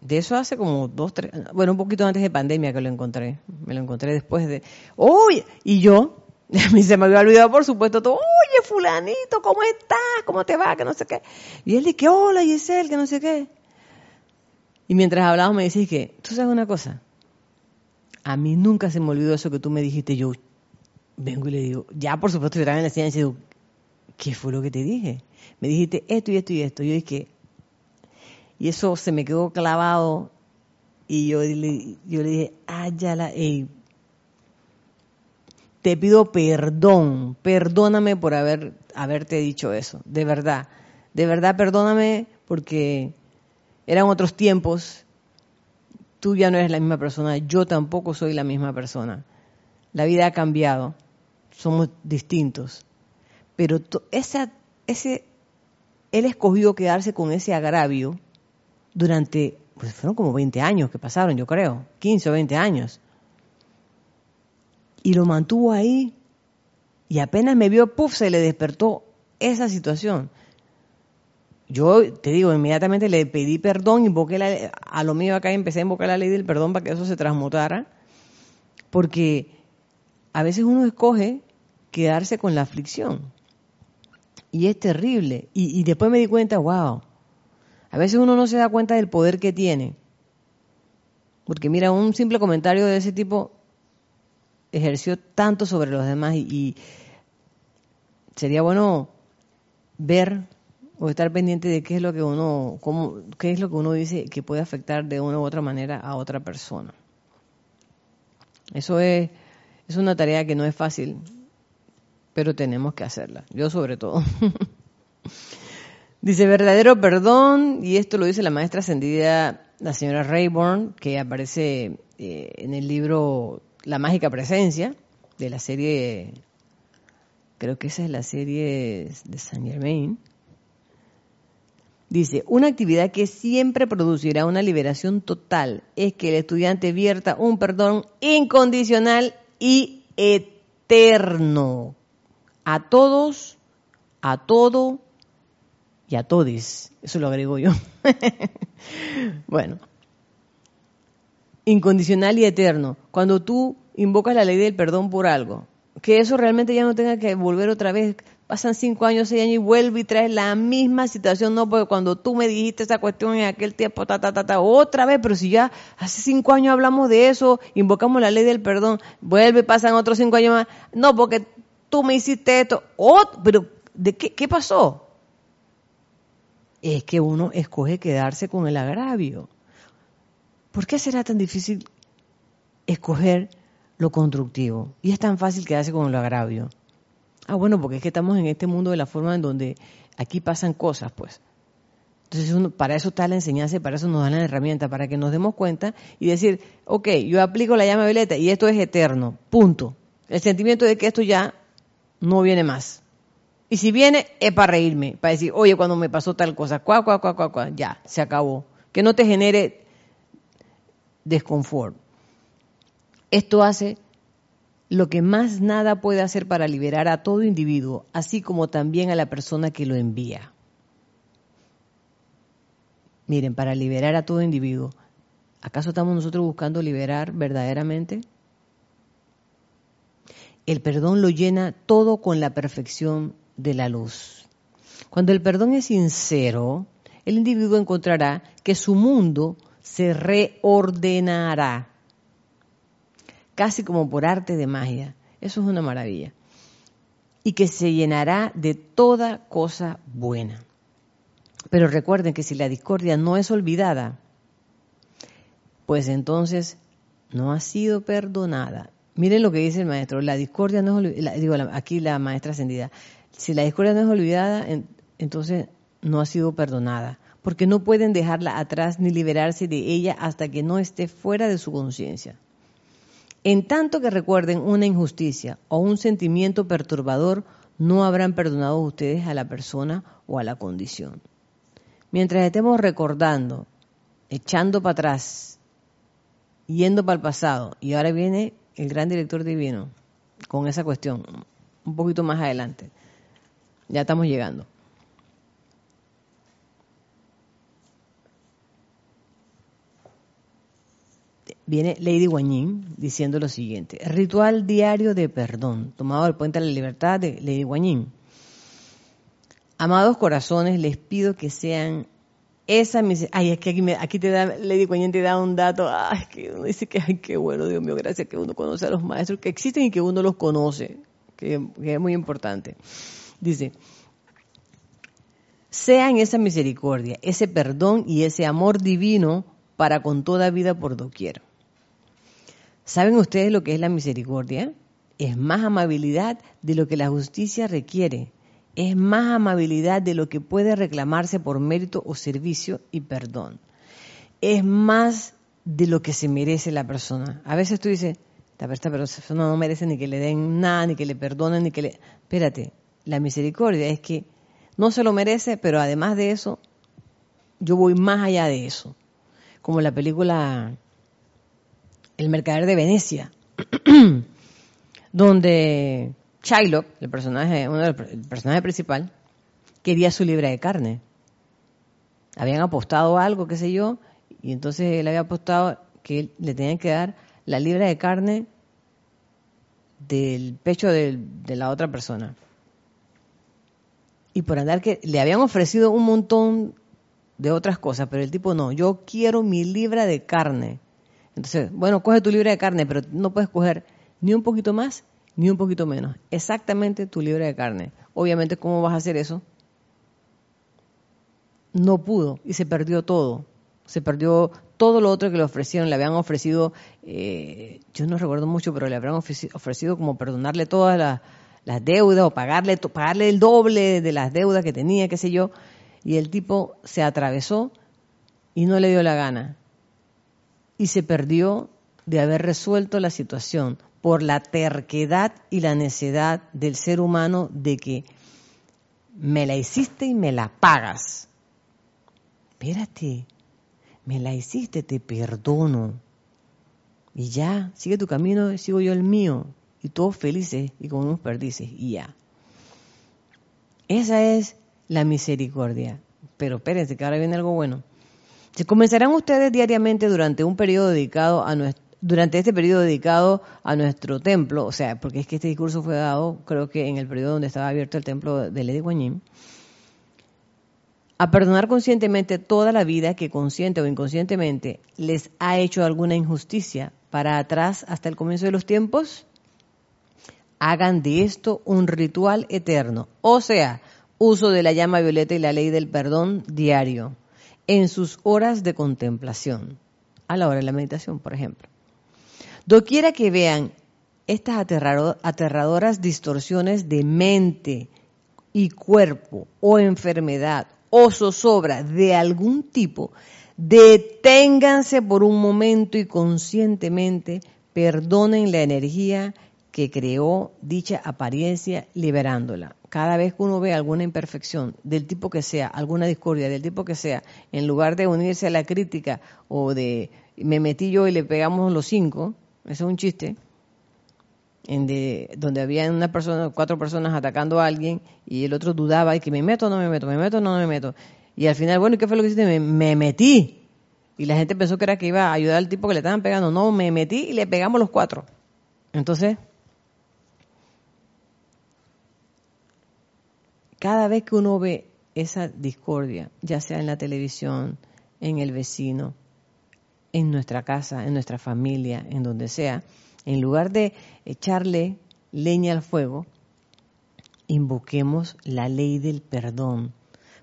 De eso hace como dos, tres, bueno, un poquito antes de pandemia que lo encontré. Me lo encontré después de, ¡Uy! Y yo, *laughs* a mí se me había olvidado, por supuesto, todo, oye, fulanito, ¿cómo estás? ¿Cómo te va? Que no sé qué. Y él dice, hola Giselle, que no sé qué. Y mientras hablábamos me dice que, ¿tú sabes una cosa? A mí nunca se me olvidó eso que tú me dijiste. Yo vengo y le digo, ya por supuesto yo la ciencia y digo, ¿qué fue lo que te dije? Me dijiste esto y esto y esto. Yo dije, y eso se me quedó clavado y yo le, yo le dije, ah, ya la, te pido perdón, perdóname por haber, haberte dicho eso, de verdad, de verdad perdóname porque eran otros tiempos, tú ya no eres la misma persona, yo tampoco soy la misma persona, la vida ha cambiado, somos distintos, pero esa, ese, él escogió quedarse con ese agravio durante, pues fueron como 20 años que pasaron, yo creo, 15 o 20 años y lo mantuvo ahí. Y apenas me vio, puff, se le despertó esa situación. Yo te digo, inmediatamente le pedí perdón, invoqué la, a lo mío acá empecé a invocar la ley del perdón para que eso se transmutara, porque a veces uno escoge quedarse con la aflicción. Y es terrible. Y, y después me di cuenta, wow, a veces uno no se da cuenta del poder que tiene. Porque mira, un simple comentario de ese tipo ejerció tanto sobre los demás y, sería bueno ver o estar pendiente de qué es lo que uno cómo, qué es lo que uno dice que puede afectar de una u otra manera a otra persona. Eso es es una tarea que no es fácil, pero tenemos que hacerla. Yo sobre todo. *laughs* dice verdadero perdón y esto lo dice la maestra ascendida la señora Rayburn que aparece eh, en el libro la mágica presencia de la serie, creo que esa es la serie de Saint Germain. Dice, una actividad que siempre producirá una liberación total es que el estudiante vierta un perdón incondicional y eterno a todos, a todo y a todes. Eso lo agrego yo. *laughs* bueno, incondicional y eterno. Cuando tú invocas la ley del perdón por algo, que eso realmente ya no tenga que volver otra vez. Pasan cinco años, seis años y vuelve y traes la misma situación, no, porque cuando tú me dijiste esa cuestión en aquel tiempo, ta, ta, ta, ta, otra vez, pero si ya hace cinco años hablamos de eso, invocamos la ley del perdón, vuelve, pasan otros cinco años más, no, porque tú me hiciste esto, pero ¿de qué pasó? Es que uno escoge quedarse con el agravio. ¿Por qué será tan difícil escoger lo constructivo? Y es tan fácil quedarse con lo agravio. Ah, bueno, porque es que estamos en este mundo de la forma en donde aquí pasan cosas, pues. Entonces, para eso está la enseñanza y para eso nos dan la herramienta, para que nos demos cuenta y decir, ok, yo aplico la llama violeta y esto es eterno, punto. El sentimiento de que esto ya no viene más. Y si viene, es para reírme, para decir, oye, cuando me pasó tal cosa, cuá, cuá, cuá, cuá, cuá, ya, se acabó. Que no te genere desconfort. Esto hace lo que más nada puede hacer para liberar a todo individuo, así como también a la persona que lo envía. Miren, para liberar a todo individuo, ¿acaso estamos nosotros buscando liberar verdaderamente? El perdón lo llena todo con la perfección de la luz. Cuando el perdón es sincero, el individuo encontrará que su mundo se reordenará, casi como por arte de magia. Eso es una maravilla. Y que se llenará de toda cosa buena. Pero recuerden que si la discordia no es olvidada, pues entonces no ha sido perdonada. Miren lo que dice el maestro, la discordia no es olvidada, digo aquí la maestra ascendida, si la discordia no es olvidada, entonces no ha sido perdonada, porque no pueden dejarla atrás ni liberarse de ella hasta que no esté fuera de su conciencia. En tanto que recuerden una injusticia o un sentimiento perturbador, no habrán perdonado ustedes a la persona o a la condición. Mientras estemos recordando, echando para atrás, yendo para el pasado, y ahora viene el gran director divino con esa cuestión, un poquito más adelante. Ya estamos llegando. Viene Lady Guanyin diciendo lo siguiente: Ritual diario de perdón, tomado del puente de la libertad de Lady Guanyin. Amados corazones, les pido que sean esa Ay, es que aquí, aquí te da, Lady Coñente te da un dato. Ay, que uno dice que, ay, qué bueno, Dios mío, gracias que uno conoce a los maestros que existen y que uno los conoce, que es muy importante. Dice, sean esa misericordia, ese perdón y ese amor divino para con toda vida por doquier. ¿Saben ustedes lo que es la misericordia? Es más amabilidad de lo que la justicia requiere es más amabilidad de lo que puede reclamarse por mérito o servicio y perdón. Es más de lo que se merece la persona. A veces tú dices, esta persona no merece ni que le den nada, ni que le perdonen, ni que le... Espérate, la misericordia es que no se lo merece, pero además de eso, yo voy más allá de eso. Como la película El Mercader de Venecia, *clears throat* donde Shylock, el personaje, uno el personaje principal, quería su libra de carne. Habían apostado algo, qué sé yo, y entonces él había apostado que le tenían que dar la libra de carne del pecho de la otra persona. Y por andar que le habían ofrecido un montón de otras cosas, pero el tipo no, yo quiero mi libra de carne. Entonces, bueno, coge tu libra de carne, pero no puedes coger ni un poquito más ni un poquito menos. Exactamente tu libra de carne. Obviamente, ¿cómo vas a hacer eso? No pudo y se perdió todo. Se perdió todo lo otro que le ofrecieron. Le habían ofrecido, eh, yo no recuerdo mucho, pero le habían ofrecido como perdonarle todas las, deudas o pagarle, pagarle el doble de las deudas que tenía, qué sé yo. Y el tipo se atravesó y no le dio la gana. Y se perdió de haber resuelto la situación por la terquedad y la necedad del ser humano de que me la hiciste y me la pagas. Espérate, me la hiciste, te perdono. Y ya, sigue tu camino, sigo yo el mío. Y todos felices y con unos perdices. Y ya. Esa es la misericordia. Pero espérense, que ahora viene algo bueno. Se comenzarán ustedes diariamente durante un periodo dedicado a nuestro durante este periodo dedicado a nuestro templo, o sea, porque es que este discurso fue dado, creo que en el periodo donde estaba abierto el templo de Lady Guanyin, a perdonar conscientemente toda la vida que consciente o inconscientemente les ha hecho alguna injusticia para atrás hasta el comienzo de los tiempos, hagan de esto un ritual eterno, o sea, uso de la llama violeta y la ley del perdón diario, en sus horas de contemplación, a la hora de la meditación, por ejemplo. Doquiera que vean estas aterradoras distorsiones de mente y cuerpo o enfermedad o zozobra de algún tipo, deténganse por un momento y conscientemente perdonen la energía que creó dicha apariencia liberándola. Cada vez que uno ve alguna imperfección, del tipo que sea, alguna discordia, del tipo que sea, en lugar de unirse a la crítica o de me metí yo y le pegamos los cinco, eso es un chiste, en de, donde había una persona, cuatro personas atacando a alguien y el otro dudaba y que me meto o no me meto, me meto o no me meto. Y al final, bueno, ¿y qué fue lo que hiciste? Me, me metí. Y la gente pensó que era que iba a ayudar al tipo que le estaban pegando. No, me metí y le pegamos los cuatro. Entonces, cada vez que uno ve esa discordia, ya sea en la televisión, en el vecino, en nuestra casa, en nuestra familia, en donde sea, en lugar de echarle leña al fuego, invoquemos la ley del perdón.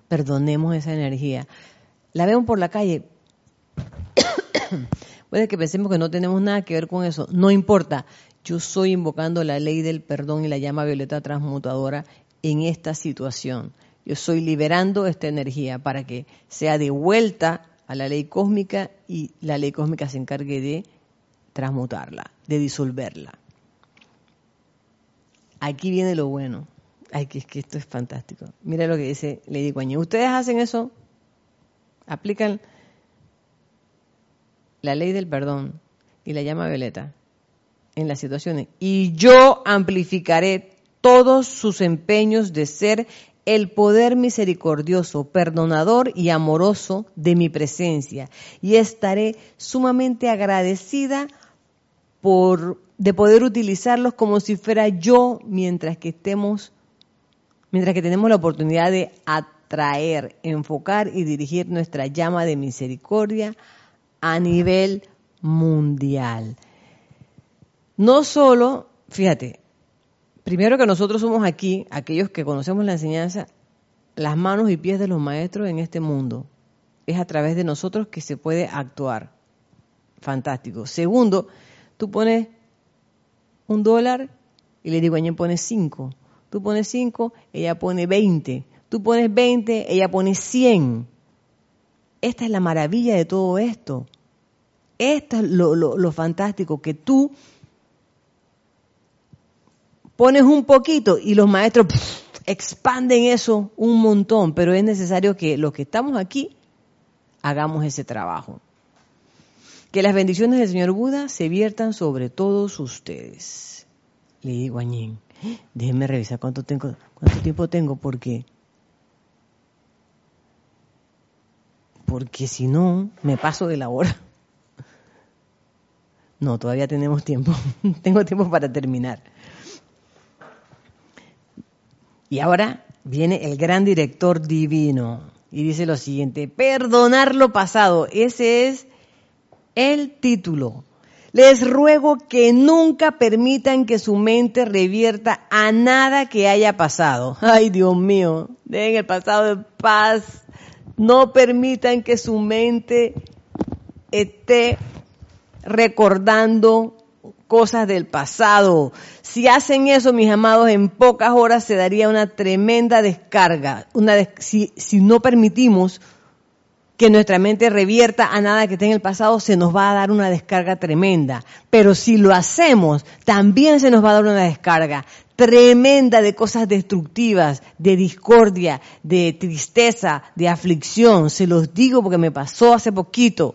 Perdonemos esa energía. La vemos por la calle. *coughs* Puede que pensemos que no tenemos nada que ver con eso. No importa. Yo estoy invocando la ley del perdón y la llama violeta transmutadora en esta situación. Yo estoy liberando esta energía para que sea de vuelta a la ley cósmica y la ley cósmica se encargue de transmutarla, de disolverla. Aquí viene lo bueno. Ay, que que esto es fantástico. Mira lo que dice Lady Guanyi. ¿Ustedes hacen eso? ¿Aplican la ley del perdón y la llama violeta en las situaciones? Y yo amplificaré todos sus empeños de ser el poder misericordioso, perdonador y amoroso de mi presencia. Y estaré sumamente agradecida por, de poder utilizarlos como si fuera yo mientras que estemos, mientras que tenemos la oportunidad de atraer, enfocar y dirigir nuestra llama de misericordia a nivel mundial. No solo, fíjate, primero que nosotros somos aquí, aquellos que conocemos la enseñanza, las manos y pies de los maestros en este mundo. Es a través de nosotros que se puede actuar. Fantástico. Segundo, Tú pones un dólar y le digo, ella pone cinco. Tú pones cinco, ella pone veinte. Tú pones veinte, ella pone cien. Esta es la maravilla de todo esto. Esto es lo, fantástico, que tú pones un poquito y los maestros expanden eso un montón, pero es necesario que los que estamos aquí hagamos ese trabajo. Que las bendiciones del Señor Buda se viertan sobre todos ustedes. Le digo a Ñen, déjenme revisar cuánto, cuánto tiempo tengo porque... Porque si no, me paso de la hora. No, todavía tenemos tiempo. *laughs* tengo tiempo para terminar. Y ahora viene el gran director divino y dice lo siguiente, perdonar lo pasado. Ese es el título. Les ruego que nunca permitan que su mente revierta a nada que haya pasado. *laughs* Ay, Dios mío, den el pasado en paz. No permitan que su mente esté recordando cosas del pasado. Si hacen eso, mis amados, en pocas horas se daría una tremenda descarga. Una si, si no permitimos que nuestra mente revierta a nada que esté en el pasado, se nos va a dar una descarga tremenda. Pero si lo hacemos, también se nos va a dar una descarga tremenda de cosas destructivas, de discordia, de tristeza, de aflicción. Se los digo porque me pasó hace poquito.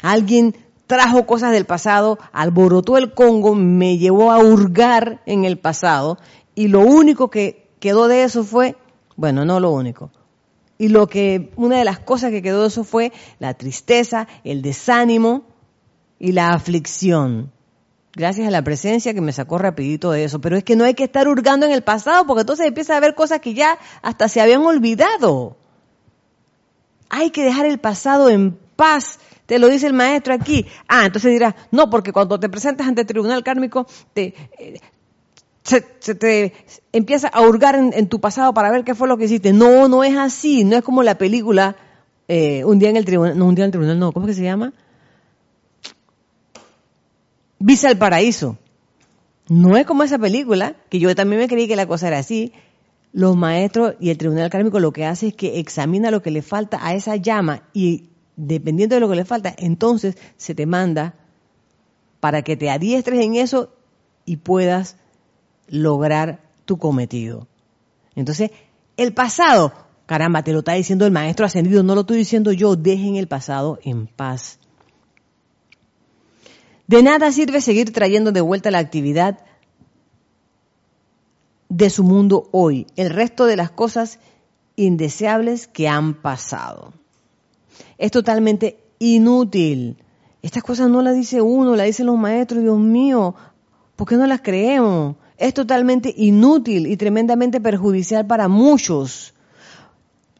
Alguien trajo cosas del pasado, alborotó el Congo, me llevó a hurgar en el pasado y lo único que quedó de eso fue, bueno, no lo único, y lo que, una de las cosas que quedó de eso fue la tristeza, el desánimo y la aflicción. Gracias a la presencia que me sacó rapidito de eso. Pero es que no hay que estar hurgando en el pasado porque entonces empieza a haber cosas que ya hasta se habían olvidado. Hay que dejar el pasado en paz. Te lo dice el maestro aquí. Ah, entonces dirás, no, porque cuando te presentas ante el tribunal kármico, te, eh, se, te empieza a hurgar en, tu pasado para ver qué fue lo que hiciste. No, no es así. No es como la película eh, Un día en el tribunal. No, un día en el tribunal, no. ¿Cómo que se llama? Visa al paraíso. No es como esa película, que yo también me creí que la cosa era así. Los maestros y el tribunal kármico lo que hace es que examina lo que le falta a esa llama y dependiendo de lo que le falta, entonces se te manda para que te adiestres en eso y puedas lograr tu cometido. Entonces, el pasado, caramba, te lo está diciendo el maestro ascendido, no lo estoy diciendo yo, dejen el pasado en paz. De nada sirve seguir trayendo de vuelta la actividad de su mundo hoy, el resto de las cosas indeseables que han pasado. Es totalmente inútil. Estas cosas no las dice uno, las dicen los maestros, Dios mío, ¿por qué no las creemos? Es totalmente inútil y tremendamente perjudicial para muchos.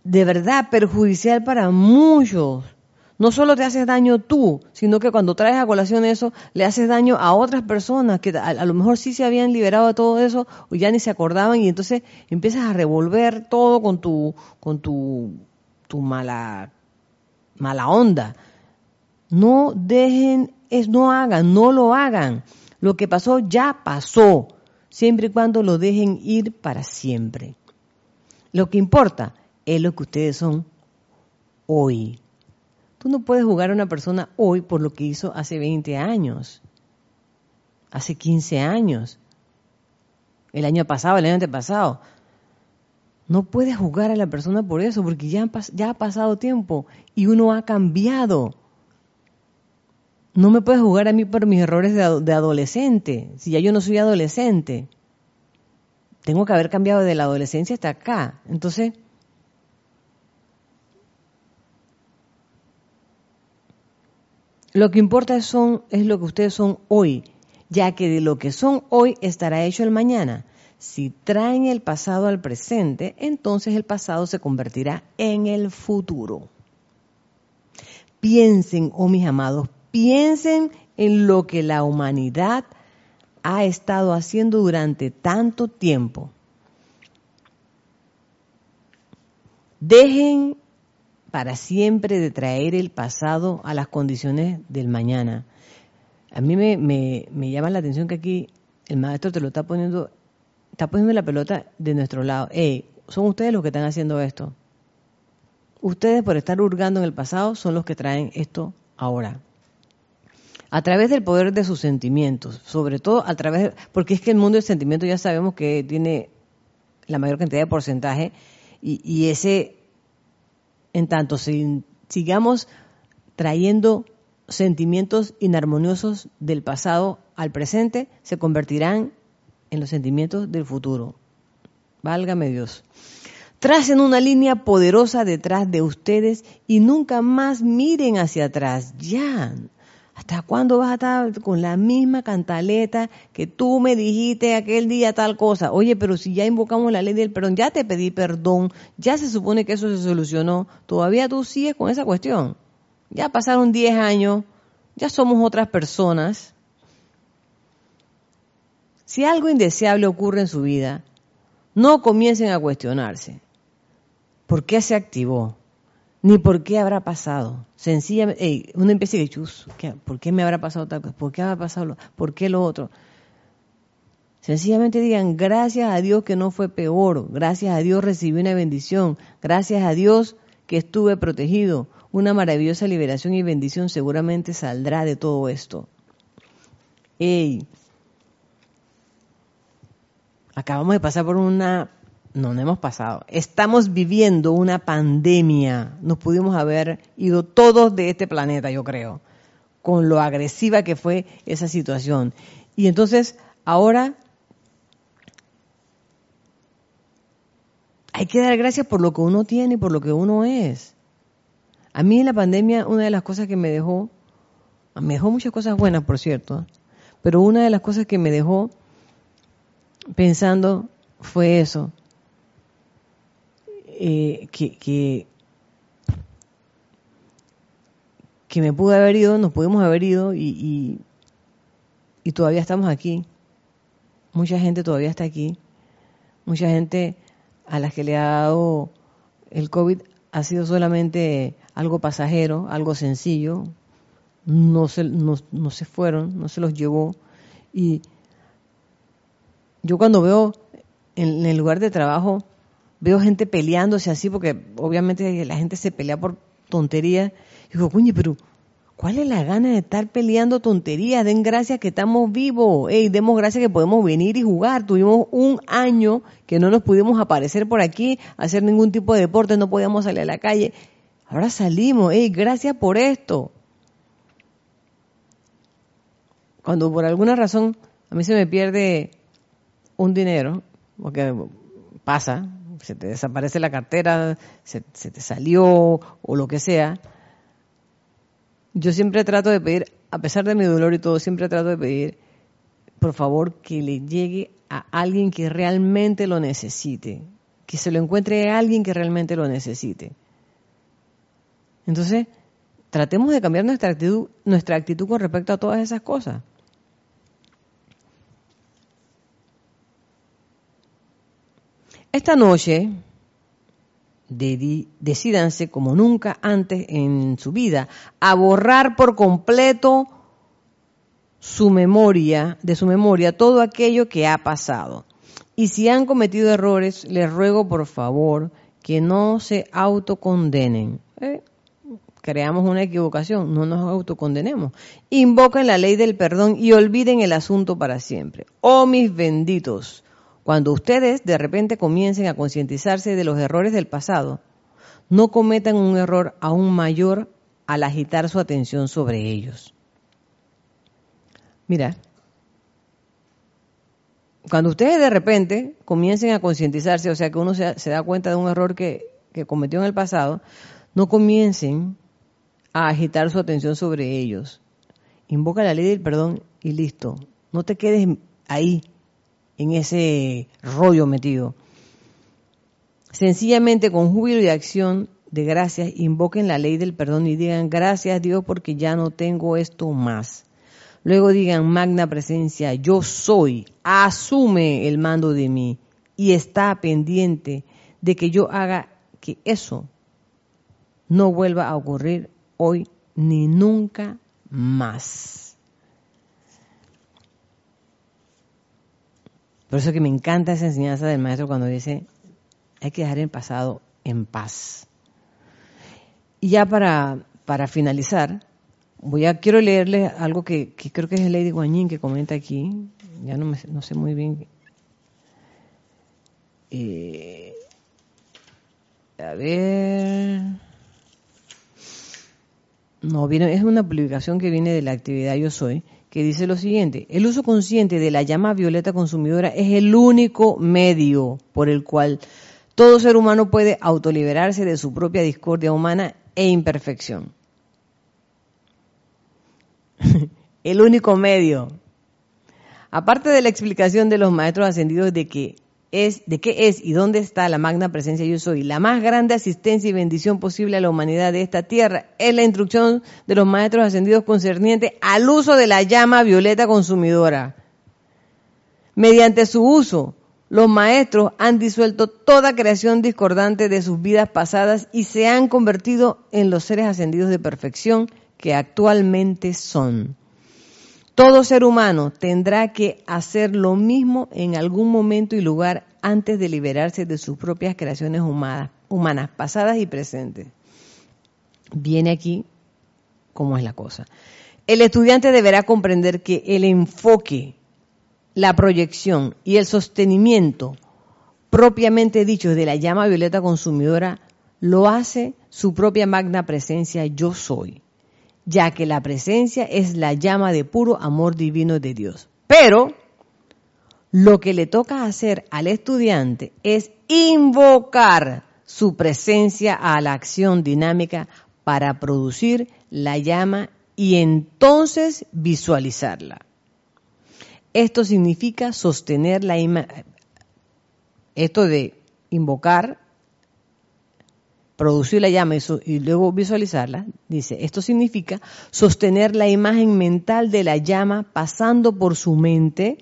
De verdad, perjudicial para muchos no solo te haces daño tú, sino que cuando traes a colación eso, le haces daño a otras personas que a, lo mejor sí se habían liberado de todo eso o ya ni se acordaban y entonces empiezas a revolver todo con tu, con tu, tu mala, mala onda. No dejen, es, no hagan, no lo hagan. Lo que pasó ya pasó, siempre y cuando lo dejen ir para siempre. Lo que importa es lo que ustedes son hoy. Tú no puedes jugar a una persona hoy por lo que hizo hace 20 años, hace 15 años, el año pasado, el año antepasado. No puedes jugar a la persona por eso, porque ya, ha pasado tiempo y uno ha cambiado. No me puedes jugar a mí por mis errores de, de adolescente, si ya yo no soy adolescente. Tengo que haber cambiado de la adolescencia hasta acá. Entonces, Lo que importa son, es lo que ustedes son hoy, ya que de lo que son hoy estará hecho el mañana. Si traen el pasado al presente, entonces el pasado se convertirá en el futuro. Piensen, oh mis amados, piensen en lo que la humanidad ha estado haciendo durante tanto tiempo. Dejen para siempre de traer el pasado a las condiciones del mañana. A mí me, me, llama la atención que aquí el maestro te lo está poniendo, está poniendo la pelota de nuestro lado. Hey, son ustedes los que están haciendo esto. Ustedes por estar hurgando en el pasado son los que traen esto ahora. A través del poder de sus sentimientos, sobre todo a través, porque es que el mundo del sentimiento ya sabemos que tiene la mayor cantidad de porcentaje y, y ese en tanto sigamos trayendo sentimientos inarmoniosos del pasado al presente, se convertirán en los sentimientos del futuro. Válgame Dios. Tracen una línea poderosa detrás de ustedes y nunca más miren hacia atrás. Ya, ¿Hasta cuándo vas a estar con la misma cantaleta que tú me dijiste aquel día tal cosa? Oye, pero si ya invocamos la ley del perdón, ya te pedí perdón, ya se supone que eso se solucionó, todavía tú sigues con esa cuestión. Ya pasaron 10 años, ya somos otras personas. Si algo indeseable ocurre en su vida, no comiencen a cuestionarse. ¿Por qué se activó? ni por qué habrá pasado. Sencillamente, uno empieza a decir, ¿por qué me habrá pasado tal cosa? ¿Por qué habrá pasado? ¿Por qué lo otro? Sencillamente digan, gracias a Dios que no fue peor, gracias a Dios recibí una bendición, gracias a Dios que estuve protegido. Una maravillosa liberación y bendición seguramente saldrá de todo esto. Acabamos de pasar por una no, no hemos pasado. Estamos viviendo una pandemia. Nos pudimos haber ido todos de este planeta, yo creo, con lo agresiva que fue esa situación. Y entonces, ahora hay que dar gracias por lo que uno tiene y por lo que uno es. A mí en la pandemia, una de las cosas que me dejó, me dejó muchas cosas buenas, por cierto, pero una de las cosas que me dejó pensando fue eso, eh, que, que, me pude haber ido, nos pudimos haber ido y, y, todavía estamos aquí. Mucha gente todavía está aquí. Mucha gente a las que le ha dado el COVID ha sido solamente algo pasajero, algo sencillo. No se, no, no se fueron, no se los llevó. Y Yo cuando veo en, el lugar de trabajo, veo gente peleándose así, porque obviamente la gente se pelea por tonterías. Digo, coño, pero ¿cuál es la gana de estar peleando tonterías? Den gracias que estamos vivos. Ey, demos gracias que podemos venir y jugar. Tuvimos un año que no nos pudimos aparecer por aquí, hacer ningún tipo de deporte, no podíamos salir a la calle. Ahora salimos. Ey, gracias por esto. Cuando por alguna razón a mí se me pierde un dinero, porque pasa, se te desaparece la cartera, se, te salió o lo que sea, yo siempre trato de pedir, a pesar de mi dolor y todo, siempre trato de pedir, por favor, que le llegue a alguien que realmente lo necesite, que se lo encuentre a alguien que realmente lo necesite. Entonces, tratemos de cambiar nuestra actitud, nuestra actitud con respecto a todas esas cosas. Esta noche decídanse como nunca antes en su vida a borrar por completo su memoria, de su memoria, todo aquello que ha pasado. Y si han cometido errores, les ruego por favor que no se autocondenen. Eh, creamos una equivocación, no nos autocondenemos. Invoquen la ley del perdón y olviden el asunto para siempre. Oh mis benditos, cuando ustedes de repente comiencen a concientizarse de los errores del pasado, no cometan un error aún mayor al agitar su atención sobre ellos. Mira, cuando ustedes de repente comiencen a concientizarse, o sea que uno se, da cuenta de un error que, que cometió en el pasado, no comiencen a agitar su atención sobre ellos. Invoca la ley del perdón y listo. No te quedes ahí en ese rollo metido. Sencillamente con júbilo y acción de gracias invoquen la ley del perdón y digan gracias Dios porque ya no tengo esto más. Luego digan magna presencia, yo soy, asume el mando de mí y está pendiente de que yo haga que eso no vuelva a ocurrir hoy ni nunca más. Por eso que me encanta esa enseñanza del maestro cuando dice, hay que dejar el pasado en paz. Y ya para, para finalizar, voy a, quiero leerle algo que, creo que es Lady Guanyin que comenta aquí, ya no, me, no sé muy bien. Eh, a ver. No, viene, es una publicación que viene de la actividad Yo Soy, que dice lo siguiente, el uso consciente de la llama violeta consumidora es el único medio por el cual todo ser humano puede autoliberarse de su propia discordia humana e imperfección. *laughs* el único medio. Aparte de la explicación de los maestros ascendidos de que es de qué es y dónde está la magna presencia yo soy. La más grande asistencia y bendición posible a la humanidad de esta tierra es la instrucción de los maestros ascendidos concerniente al uso de la llama violeta consumidora. Mediante su uso, los maestros han disuelto toda creación discordante de sus vidas pasadas y se han convertido en los seres ascendidos de perfección que actualmente son. Todo ser humano tendrá que hacer lo mismo en algún momento y lugar antes de liberarse de sus propias creaciones humanas, humanas pasadas y presentes. Viene aquí cómo es la cosa. El estudiante deberá comprender que el enfoque, la proyección y el sostenimiento propiamente dicho de la llama violeta consumidora lo hace su propia magna presencia yo soy ya que la presencia es la llama de puro amor divino de Dios. Pero lo que le toca hacer al estudiante es invocar su presencia a la acción dinámica para producir la llama y entonces visualizarla. Esto significa sostener la imagen. Esto de invocar producir la llama y, luego visualizarla, dice, esto significa sostener la imagen mental de la llama pasando por su mente,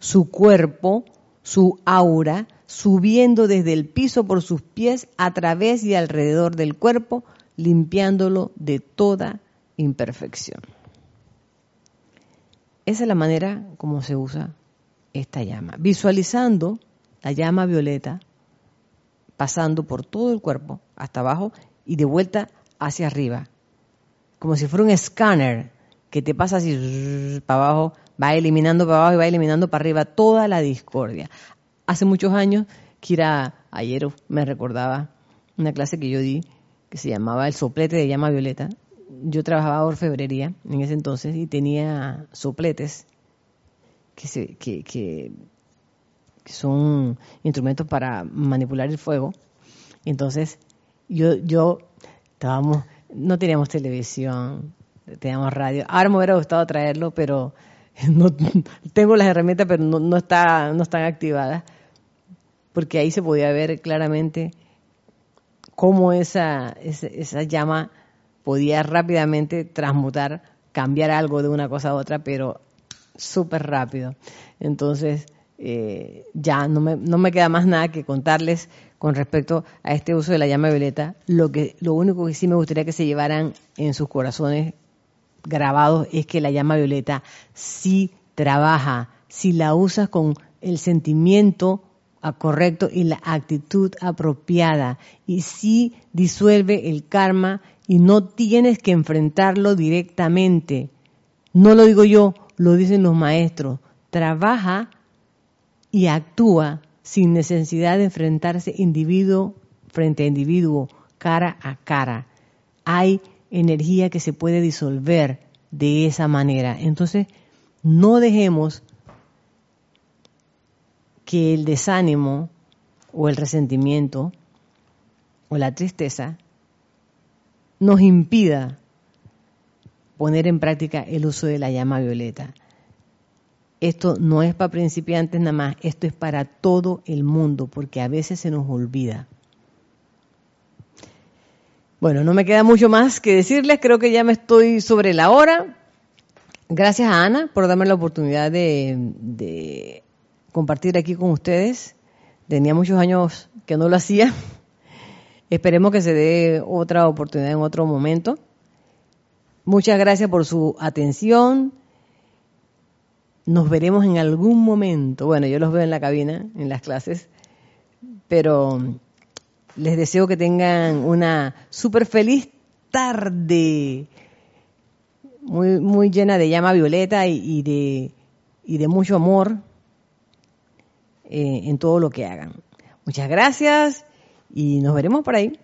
su cuerpo, su aura, subiendo desde el piso por sus pies a través y alrededor del cuerpo, limpiándolo de toda imperfección. Esa es la manera como se usa esta llama, visualizando la llama violeta pasando por todo el cuerpo hasta abajo y de vuelta hacia arriba, como si fuera un escáner que te pasa así para abajo, va eliminando para abajo y va eliminando para arriba toda la discordia. Hace muchos años, Kira ayer me recordaba una clase que yo di que se llamaba El soplete de llama violeta. Yo trabajaba orfebrería en ese entonces y tenía sopletes que, se, que, que, son instrumentos para manipular el fuego. Entonces, yo, yo estábamos, no teníamos televisión, teníamos radio. Ahora me hubiera gustado traerlo, pero *laughs* no, tengo las herramientas, pero no, no, está, no están activadas. Porque ahí se podía ver claramente cómo esa, esa, llama podía rápidamente transmutar, cambiar algo de una cosa a otra, pero súper rápido. Entonces, eh, ya no me, no me queda más nada que contarles con respecto a este uso de la llama violeta. Lo, que, lo único que sí me gustaría que se llevaran en sus corazones grabados es que la llama violeta sí trabaja, si la usas con el sentimiento correcto y la actitud apropiada y sí disuelve el karma y no tienes que enfrentarlo directamente. No lo digo yo, lo dicen los maestros. Trabaja y actúa sin necesidad de enfrentarse individuo frente a individuo, cara a cara. Hay energía que se puede disolver de esa manera. Entonces, no dejemos que el desánimo o el resentimiento o la tristeza nos impida poner en práctica el uso de la llama violeta. Esto no es para principiantes nada más, esto es para todo el mundo, porque a veces se nos olvida. Bueno, no me queda mucho más que decirles, creo que ya me estoy sobre la hora. Gracias a Ana por darme la oportunidad de, de compartir aquí con ustedes. Tenía muchos años que no lo hacía. *laughs* Esperemos que se dé otra oportunidad en otro momento. Muchas gracias por su atención. Nos veremos en algún momento. Bueno, yo los veo en la cabina, en las clases, pero les deseo que tengan una súper feliz tarde, muy, muy llena de llama violeta y, de, y de mucho amor eh, en todo lo que hagan. Muchas gracias y nos veremos por ahí.